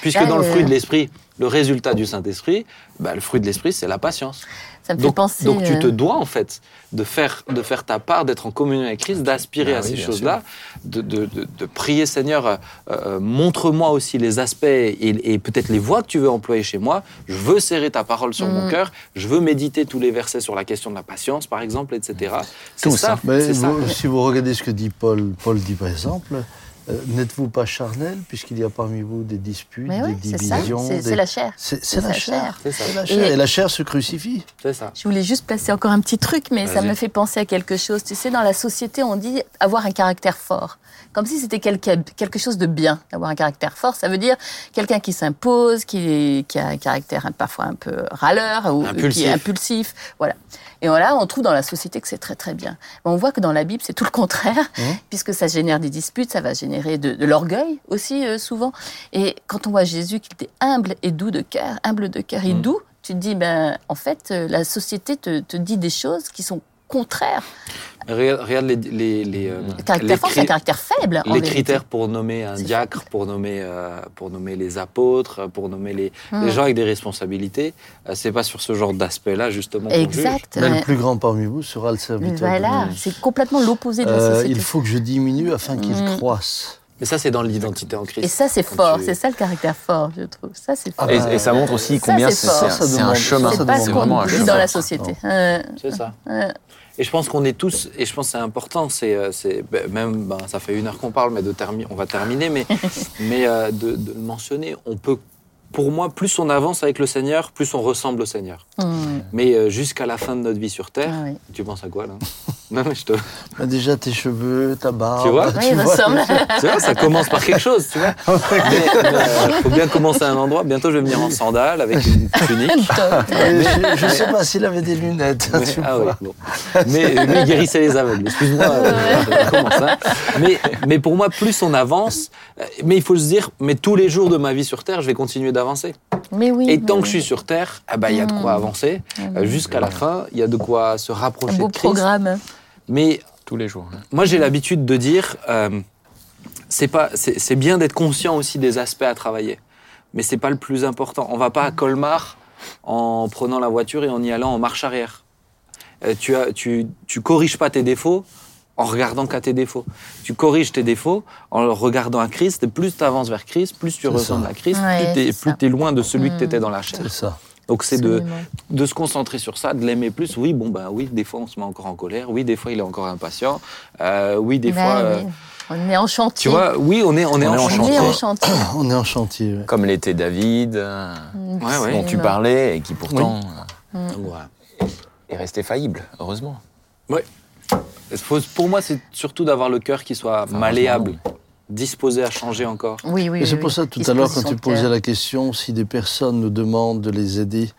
Puisque
Là,
dans le
euh,
fruit de l'esprit, le résultat du Saint-Esprit, bah, le fruit de l'esprit, c'est la patience.
Ça me fait
Donc,
penser.
donc tu
euh,
te dois en fait de faire, de faire ta part, d'être en communion avec Christ, d'aspirer
Ah
à
oui,
ces choses-là, de, de- de- de prier Seigneur, euh, montre-moi aussi les aspects et, et peut-être les voies que tu veux employer chez moi. Je veux serrer ta parole sur mon
Mhm.
cœur. Je veux méditer tous les versets sur la question de la patience, par exemple, etc. C'est
Tout
ça.
ça.
Mais
c'est ça.
si vous regardez ce que dit Paul, Paul dit par exemple, euh, n'êtes-vous pas charnel puisqu'il y a parmi vous des disputes,
Mais oui,
des
c'est ça.
divisions
C'est
des-
la chair.
C'est la chair.
C'est
la chair.
Et-
Et la chair se crucifie.
C'est ça.
Je voulais juste placer encore un petit truc, mais ça me fait penser à quelque chose. Tu sais, dans la société, on dit avoir un caractère fort. Comme si c'était quelque, quelque chose de bien, d'avoir un caractère fort. Ça veut dire quelqu'un qui s'impose, qui, qui a un caractère parfois un peu râleur ou qui
Impulsif.
est impulsif. Voilà. Et voilà, on trouve dans la société que c'est très très bien. Mais on voit que dans la Bible, c'est tout le contraire, [laughs] puisque ça génère des disputes, ça va générer de, de l'orgueil aussi euh, souvent. Et quand on voit Jésus qui était humble et doux de cœur, humble de cœur et
Mm.
doux, tu te dis, ben, en fait, euh, la société te, te dit des choses qui sont contraires.
Regarde, regarde les, les, les, euh,
Le caractère
les
fort, c'est un
cri-
caractère faible. en
les
vérité.
critères pour nommer un diacre, pour nommer, euh, pour nommer les apôtres, pour nommer les,
Hmm.
les gens avec des responsabilités, euh, c'est pas sur ce genre d'aspect-là justement qu'on juge.
Exact.
Mais
ouais.
le plus grand parmi vous sera le serviteur.
Voilà, c'est complètement l'opposé de la
Euh,
société.
il faut que je diminue afin qu'il
Mm.
croisse.
Mais ça, c'est dans l'identité en Christ.
Et ça, c'est fort.
tu-
C'est ça le caractère fort, je trouve. Ça, c'est fort.
Et, et ça montre aussi combien
c'est
c'est
fort.
c'est un- un chemin.
c'est pas ce qu'on
chemin.
dans la société. Euh,
C'est ça.
euh,
Et je pense qu'on est tous, et je pense que c'est important, c'est, euh, c'est ben, même, ben, ça fait une heure qu'on parle, mais de termi- on va terminer, mais, [laughs] mais euh, de, de le mentionner, on peut, pour moi, plus on avance avec le Seigneur, plus on ressemble au Seigneur.
hum,
Mais euh, jusqu'à la fin de notre vie sur Terre,
ah oui.
tu penses à quoi là? [laughs] Non, mais je te. [laughs]
Bah, déjà tes cheveux, ta barbe.
Tu vois? [laughs]
Oui, il ressemble.
Tu vois, ça commence par quelque chose, tu vois. Mais il faut bien commencer à un endroit. Bientôt, je vais venir en sandales avec une tunique.
Je ne sais pas s'il avait des lunettes.
Mais,
tu
ah
vois.
bon. mais, mais guérissait les aveugles, excuse-moi. euh, hein. mais, mais pour moi, plus on avance, euh, mais il faut se dire, mais tous les jours de ma vie sur Terre, je vais continuer d'avancer.
Mais oui.
Et tant que
oui.
je suis sur Terre, ah bah, il y a de quoi
Mm.
avancer. Euh, Jusqu'à la fin, il y a de quoi se
Un
rapprocher
beau
de Christ.
programme.
Mais
Tous les jours. hein.
moi, j'ai l'habitude de dire, euh, c'est pas, c'est c'est bien d'être conscient aussi des aspects à travailler, mais c'est pas le plus important. On va pas à Colmar en prenant la voiture et en y allant en marche arrière. Euh, tu, as, tu, tu corriges pas tes défauts en regardant qu'à tes défauts. Tu corriges tes défauts en regardant à Christ. Et plus tu avances vers Christ, plus tu ressembles
ça.
à Christ,
Ouais,
plus tu es, loin de celui que
Mm.
tu étais dans la chair.
C'est ça.
Donc c'est de, se concentrer sur ça, de l'aimer plus. Oui, bon, bah oui, des fois on se met encore en colère. Oui, des fois il est encore impatient. Euh, oui, des
Ben
fois. euh,
oui. On est en chantier.
tu vois, oui, on est, on est
On
en
est en
on
chantier.
est en chantier. [clears throat]
On est en chantier. ouais.
Comme l'était David, euh,
Mm,
Ouais, ouais.
dont tu parlais, et qui pourtant euh,
voilà.
est resté faillible, heureusement.
Faut- Pour moi, c'est surtout d'avoir le cœur qui soit malléable, disposé à changer encore.
Oui, oui.
Et c'est
oui,
pour
oui.
ça, tout à l'heure, quand tu posais la question si des personnes nous demandent de les aider,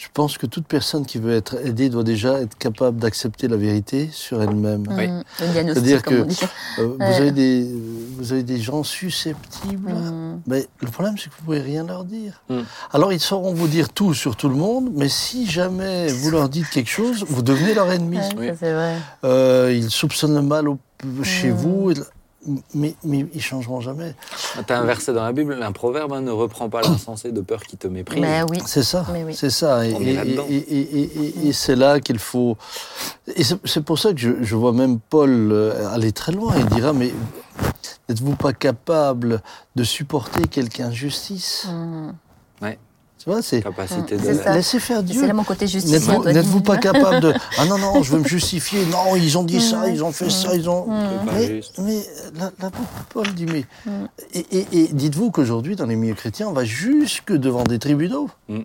je pense que toute personne qui veut être aidée doit déjà être capable d'accepter la vérité sur elle-même.
Oui.
Mm,
C'est-à-dire que. Euh, vous,
Ouais.
avez des, vous avez des gens susceptibles,
Mm.
mais le problème c'est que vous pouvez rien leur dire.
Mm.
Alors ils sauront vous dire tout sur tout le monde, mais si jamais vous leur dites quelque chose, vous devenez leur ennemi.
Ouais,
Oui.
vrai.
Euh, ils soupçonnent le mal au- chez
Mm.
vous, et- mais, mais ils changeront jamais.
Tu as un verset dans la Bible, un proverbe, hein, ne reprends pas l'insensé de peur qui te méprise.
Mais oui.
C'est ça,
Mais oui.
c'est ça. Et,
On est
et-
là-dedans.
et- et- et- et- et c'est là qu'il faut. Et c'est pour ça que je, je vois même Paul euh, aller très loin. Il dira mais n'êtes-vous pas capable de supporter quelque injustice?
Mm.
Tu vois, c'est
Capacité
Mm,
de.
c'est
laissez faire
C'est
Dieu.
là mon côté.
N'êtes-vous pas capable de ah non non je veux me [laughs] justifier non ils ont dit ça
Mm.
ils ont fait ça ils ont
C'est pas
mais, mais la, la- Paul dit mais
Mm.
et, et- et dites-vous qu'aujourd'hui dans les milieux chrétiens on va jusque devant des tribunaux
Mm.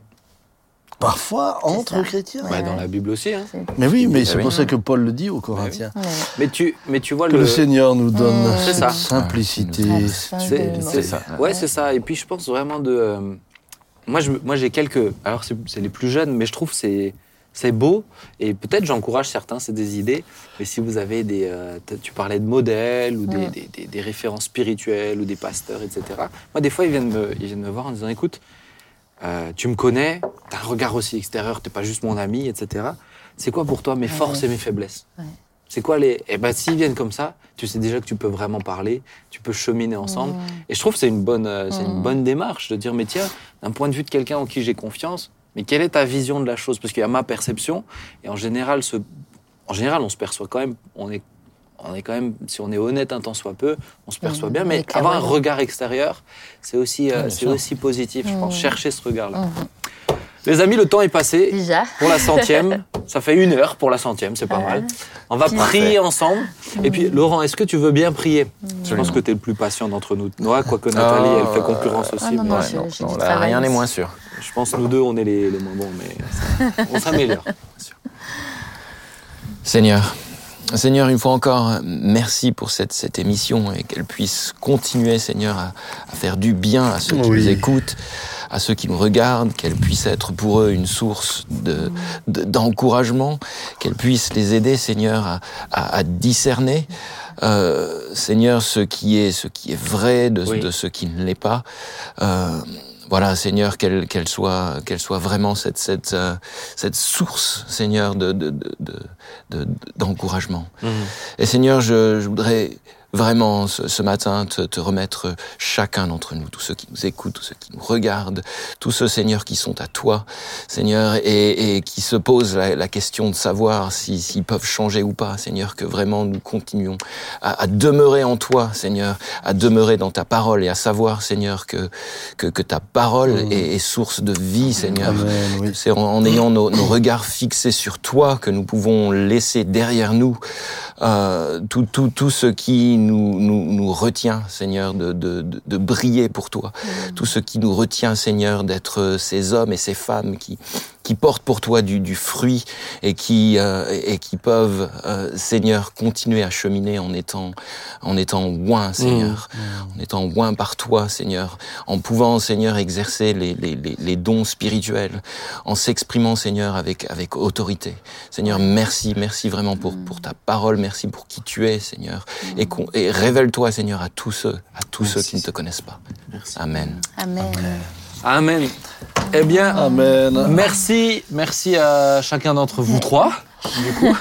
parfois entre chrétiens
Bah, dans la Bible aussi. Hein.
mais oui mais
Ah
c'est
oui.
pour ça que Paul le dit aux Corinthiens
Ouais.
Mais, tu, mais tu vois
que
le.
le Seigneur nous donne
Mm.
C'est
cette
ça.
simplicité
Absolument.
C'est
C'est
c'est
ça.
Ouais, c'est ça. Et puis je pense vraiment de. Moi, je, moi, j'ai quelques. Alors, c'est les plus jeunes, mais je trouve que c'est c'est beau. Et peut-être j'encourage certains, c'est des idées. Mais si vous avez des. euh, tu parlais de modèles ou des, des, des- des références spirituelles ou des pasteurs, etc. Moi, des fois, ils viennent me, ils viennent me voir en disant écoute, euh, tu me connais, t'as un regard aussi extérieur, t'es pas juste mon ami, etc. C'est quoi pour toi mes forces et mes faiblesses?
Ouais.
C'est quoi les. Eh ben, s'ils viennent comme ça, tu sais déjà que tu peux vraiment parler, tu peux cheminer ensemble. Et je trouve que c'est une bonne, euh, c'est une bonne démarche de dire, mais tiens, d'un point de vue de quelqu'un en qui j'ai confiance, mais quelle est ta vision de la chose? Parce qu'il y a ma perception, et en général, ce, en général, on se perçoit quand même, on est, on est quand même, si on est honnête un tant soit peu, on se perçoit bien, mais avoir un regard extérieur, c'est aussi, euh, c'est aussi positif, je pense, chercher ce regard-là. Les amis, le temps est passé.
Déjà.
Pour la centième, [laughs] ça fait une heure pour la centième, c'est pas mal. On va prier ensemble. Et puis, Laurent, est-ce que tu veux bien prier? Je pense que tu es le plus patient d'entre nous. Noah, quoique Nathalie,
Ah,
elle fait concurrence aussi.
ah non,
mais
non,
Ouais,
j'ai-
non, là, rien n'est
aussi.
moins sûr.
Je pense que nous deux, on est les, les moins bons, mais ça- [laughs] on s'améliore.
Seigneur, Seigneur, une fois encore, merci pour cette, cette émission et qu'elle puisse continuer, Seigneur, à, à faire du bien à ceux qui
Oui.
nous écoutent, à ceux qui nous regardent, qu'elle puisse être pour eux une source de, de- d'encouragement, qu'elle puisse les aider, Seigneur, à, à- à discerner, euh, Seigneur, ce qui est, ce qui est vrai de,
Oui.
de ce qui ne l'est pas. Euh, voilà, Seigneur, qu'elle qu'elle soit, qu'elle soit vraiment cette, cette, euh, cette source, Seigneur, de, de, de, de- de- d'encouragement. Et Seigneur, je, je voudrais vraiment ce, ce matin te, te remettre chacun d'entre nous, tous ceux qui nous écoutent, tous ceux qui nous regardent, tous ceux, Seigneur, qui sont à toi, Seigneur, et, et qui se posent la, la question de savoir si- s'ils peuvent changer ou pas, Seigneur, que vraiment nous continuons à, à demeurer en toi, Seigneur, à demeurer dans ta parole et à savoir, Seigneur, que, que, que ta parole
Mm.
est, est source de vie, Seigneur.
Oui.
C'est en, en ayant nos, nos regards fixés sur toi que nous pouvons laisser derrière nous euh, tout, tout, tout ce qui nous, nous, nous retient, Seigneur, de, de, de, de briller pour toi. Tout ce qui nous retient, Seigneur, d'être ces hommes et ces femmes qui, qui portent pour toi du, du fruit et qui, euh, et qui peuvent, euh, Seigneur, continuer à cheminer en étant, en étant loin, Seigneur, en étant loin par toi, Seigneur, en pouvant, Seigneur, exercer les, les, les, les dons spirituels, en s'exprimant, Seigneur, avec, avec autorité. Seigneur, merci, merci vraiment pour, pour ta parole, merci pour qui tu es, Seigneur, et, qu'on- et révèle-toi, Seigneur, à tous ceux, à tous
Merci,
ceux qui ne te connaissent pas. Amen.
Amen.
Amen. Eh bien,
Amen.
merci, merci à chacun d'entre vous trois. Du [laughs] coup,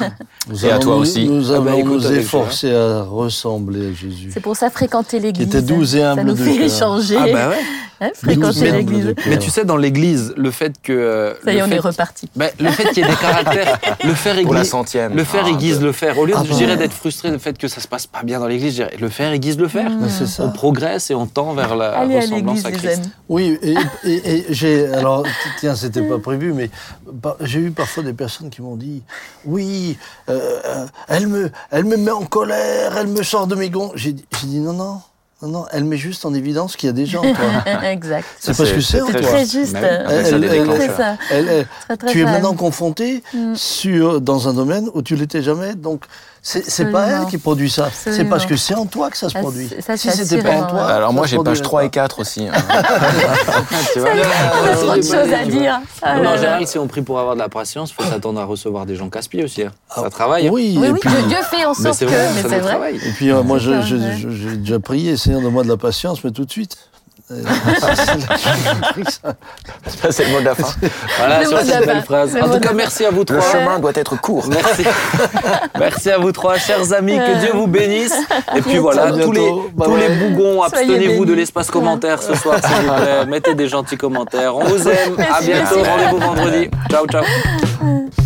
Nous
Et à toi
nous-
aussi.
Nous
Ah
allons
bah, écoute,
nous efforcer à ressembler à Jésus.
C'est pour ça fréquenter l'église.
était douce et
Ça
humble
nous
de
fait
cœur.
échanger.
Ah bah ouais. [laughs]
Hein, fréquenter l'église.
de.
Mais tu sais, dans l'église, le fait que. euh,
Ça y est, on
fait
est reparti.
Ben, le fait qu'il y ait des caractères, le faire
Pour la
aiguise,
centième.
le faire
Ah,
aiguise
de-
le faire. Au lieu,
Ah
de,
bah
je dirais, d'être frustré du fait que ça se passe pas bien dans l'église, je dirais, le faire aiguise le faire.
Ça.
On progresse et on tend vers la
Allez
ressemblance à Christ.
Oui, et, et- et [laughs] j'ai. Alors, tiens, c'était pas prévu, mais j'ai eu parfois des personnes qui m'ont dit Oui, euh, euh, elle, me, elle me met en colère, elle me sort de mes gonds. J'ai dit, non, non, non, non, elle met juste en évidence qu'il y a des gens en toi. [laughs]
exact.
C'est parce que c'est en toi.
Très juste.
Bah
Elle-.
C'est ça.
Elle- elle-
Très, très
tu es maintenant confronté
Mm.
sur, dans un domaine où tu l'étais jamais. Donc, c'est pas elle qui produit ça. C'est parce que c'est en toi que ça se
Ah,
produit.
c'est- ça,
si c'était pas en toi.
ouais.
Alors moi j'ai page
produirait
3
pas.
et 4 aussi. hein. [laughs]
Tu vois
On a trop de choses à dire. Ah
Non, en général, si on prie pour avoir de la patience, il faut s'attendre à recevoir des gens casse-pieds aussi. hein. Ça travaille. hein.
Oui,
Oui,
et
oui,
puis,
Dieu, Dieu fait en
Mais
sorte
c'est
que.
vrai,
Mais c'est vrai.
travaille.
et puis euh, moi, j'ai déjà prié, Seigneur, donne-moi de la patience, mais tout de suite. Euh,
Ça c'est le mot de la fin.
Voilà,
Le
sur cette belle
fin.
phrase.
Le
En tout cas, merci à vous
Le
trois.
chemin doit être court.
Merci. [laughs] Merci à vous trois, chers amis. Que Dieu vous bénisse. Et puis voilà, tous les, tous les
bye.
bougons, abstenez-vous de l'espace commentaire ce soir, s'il vous plaît. Mettez des gentils commentaires. On vous aime. À bientôt. Rendez-vous vendredi. Ciao, ciao. [laughs]